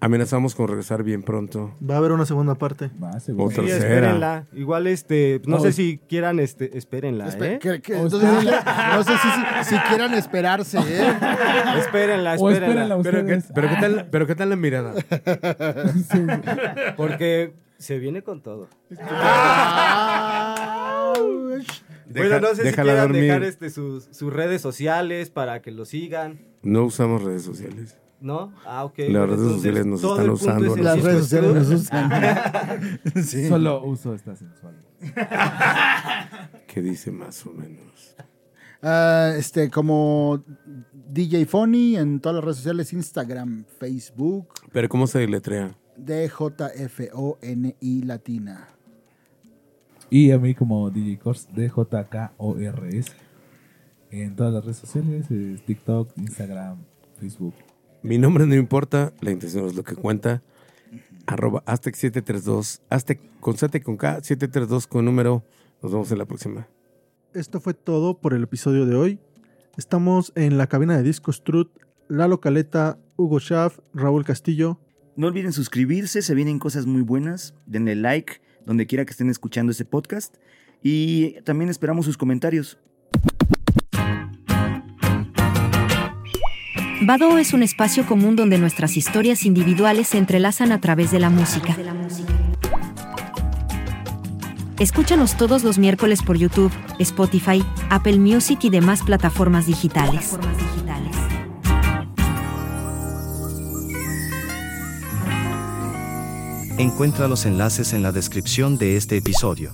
Amenazamos con regresar bien pronto. Va a haber una segunda parte. Va, seguro. O Sí, tercera. espérenla. Igual, este, no No, sé es- si quieran, este, espérenla, Espe- ¿eh? que- que- O entonces, no sé si, si, si quieran esperarse, ¿eh? Espérenla, O espérenla. espérenla Pero qué, pero, qué tal, pero qué tal la mirada. Porque se viene con todo. Bueno, no sé si quieran dormir. dejar este, sus, sus redes sociales para que lo sigan, No usamos redes sociales. ¿No? Ah, ok. Las redes entonces, sociales nos están usando, Las redes sociales nos usan. Sí. Solo uso esta sensual. ¿Qué dice más o menos? Ah, este, como DJ Funny en todas las redes sociales, Instagram, Facebook, Pero ¿cómo se deletrea? D-J-F-O-N-I latina. Y a mí como DJ Kors, DJKORS. En todas las redes sociales, es TikTok, Instagram, Facebook. Mi nombre no importa, la intención es lo que cuenta. Arroba Aztec732, Aztec con Z y con K, 732 con número. Nos vemos en la próxima. Esto fue todo por el episodio de hoy. Estamos en la cabina de Discos Truth, Lalo Caleta, Hugo Schaff, Raúl Castillo. No olviden suscribirse, se vienen cosas muy buenas. Denle like donde quiera que estén escuchando este podcast. Y también esperamos sus comentarios. Vado es un espacio común donde nuestras historias individuales se entrelazan a través de la música. Escúchanos todos los miércoles por YouTube, Spotify, Apple Music y demás plataformas digitales. Encuentra los enlaces en la descripción de este episodio.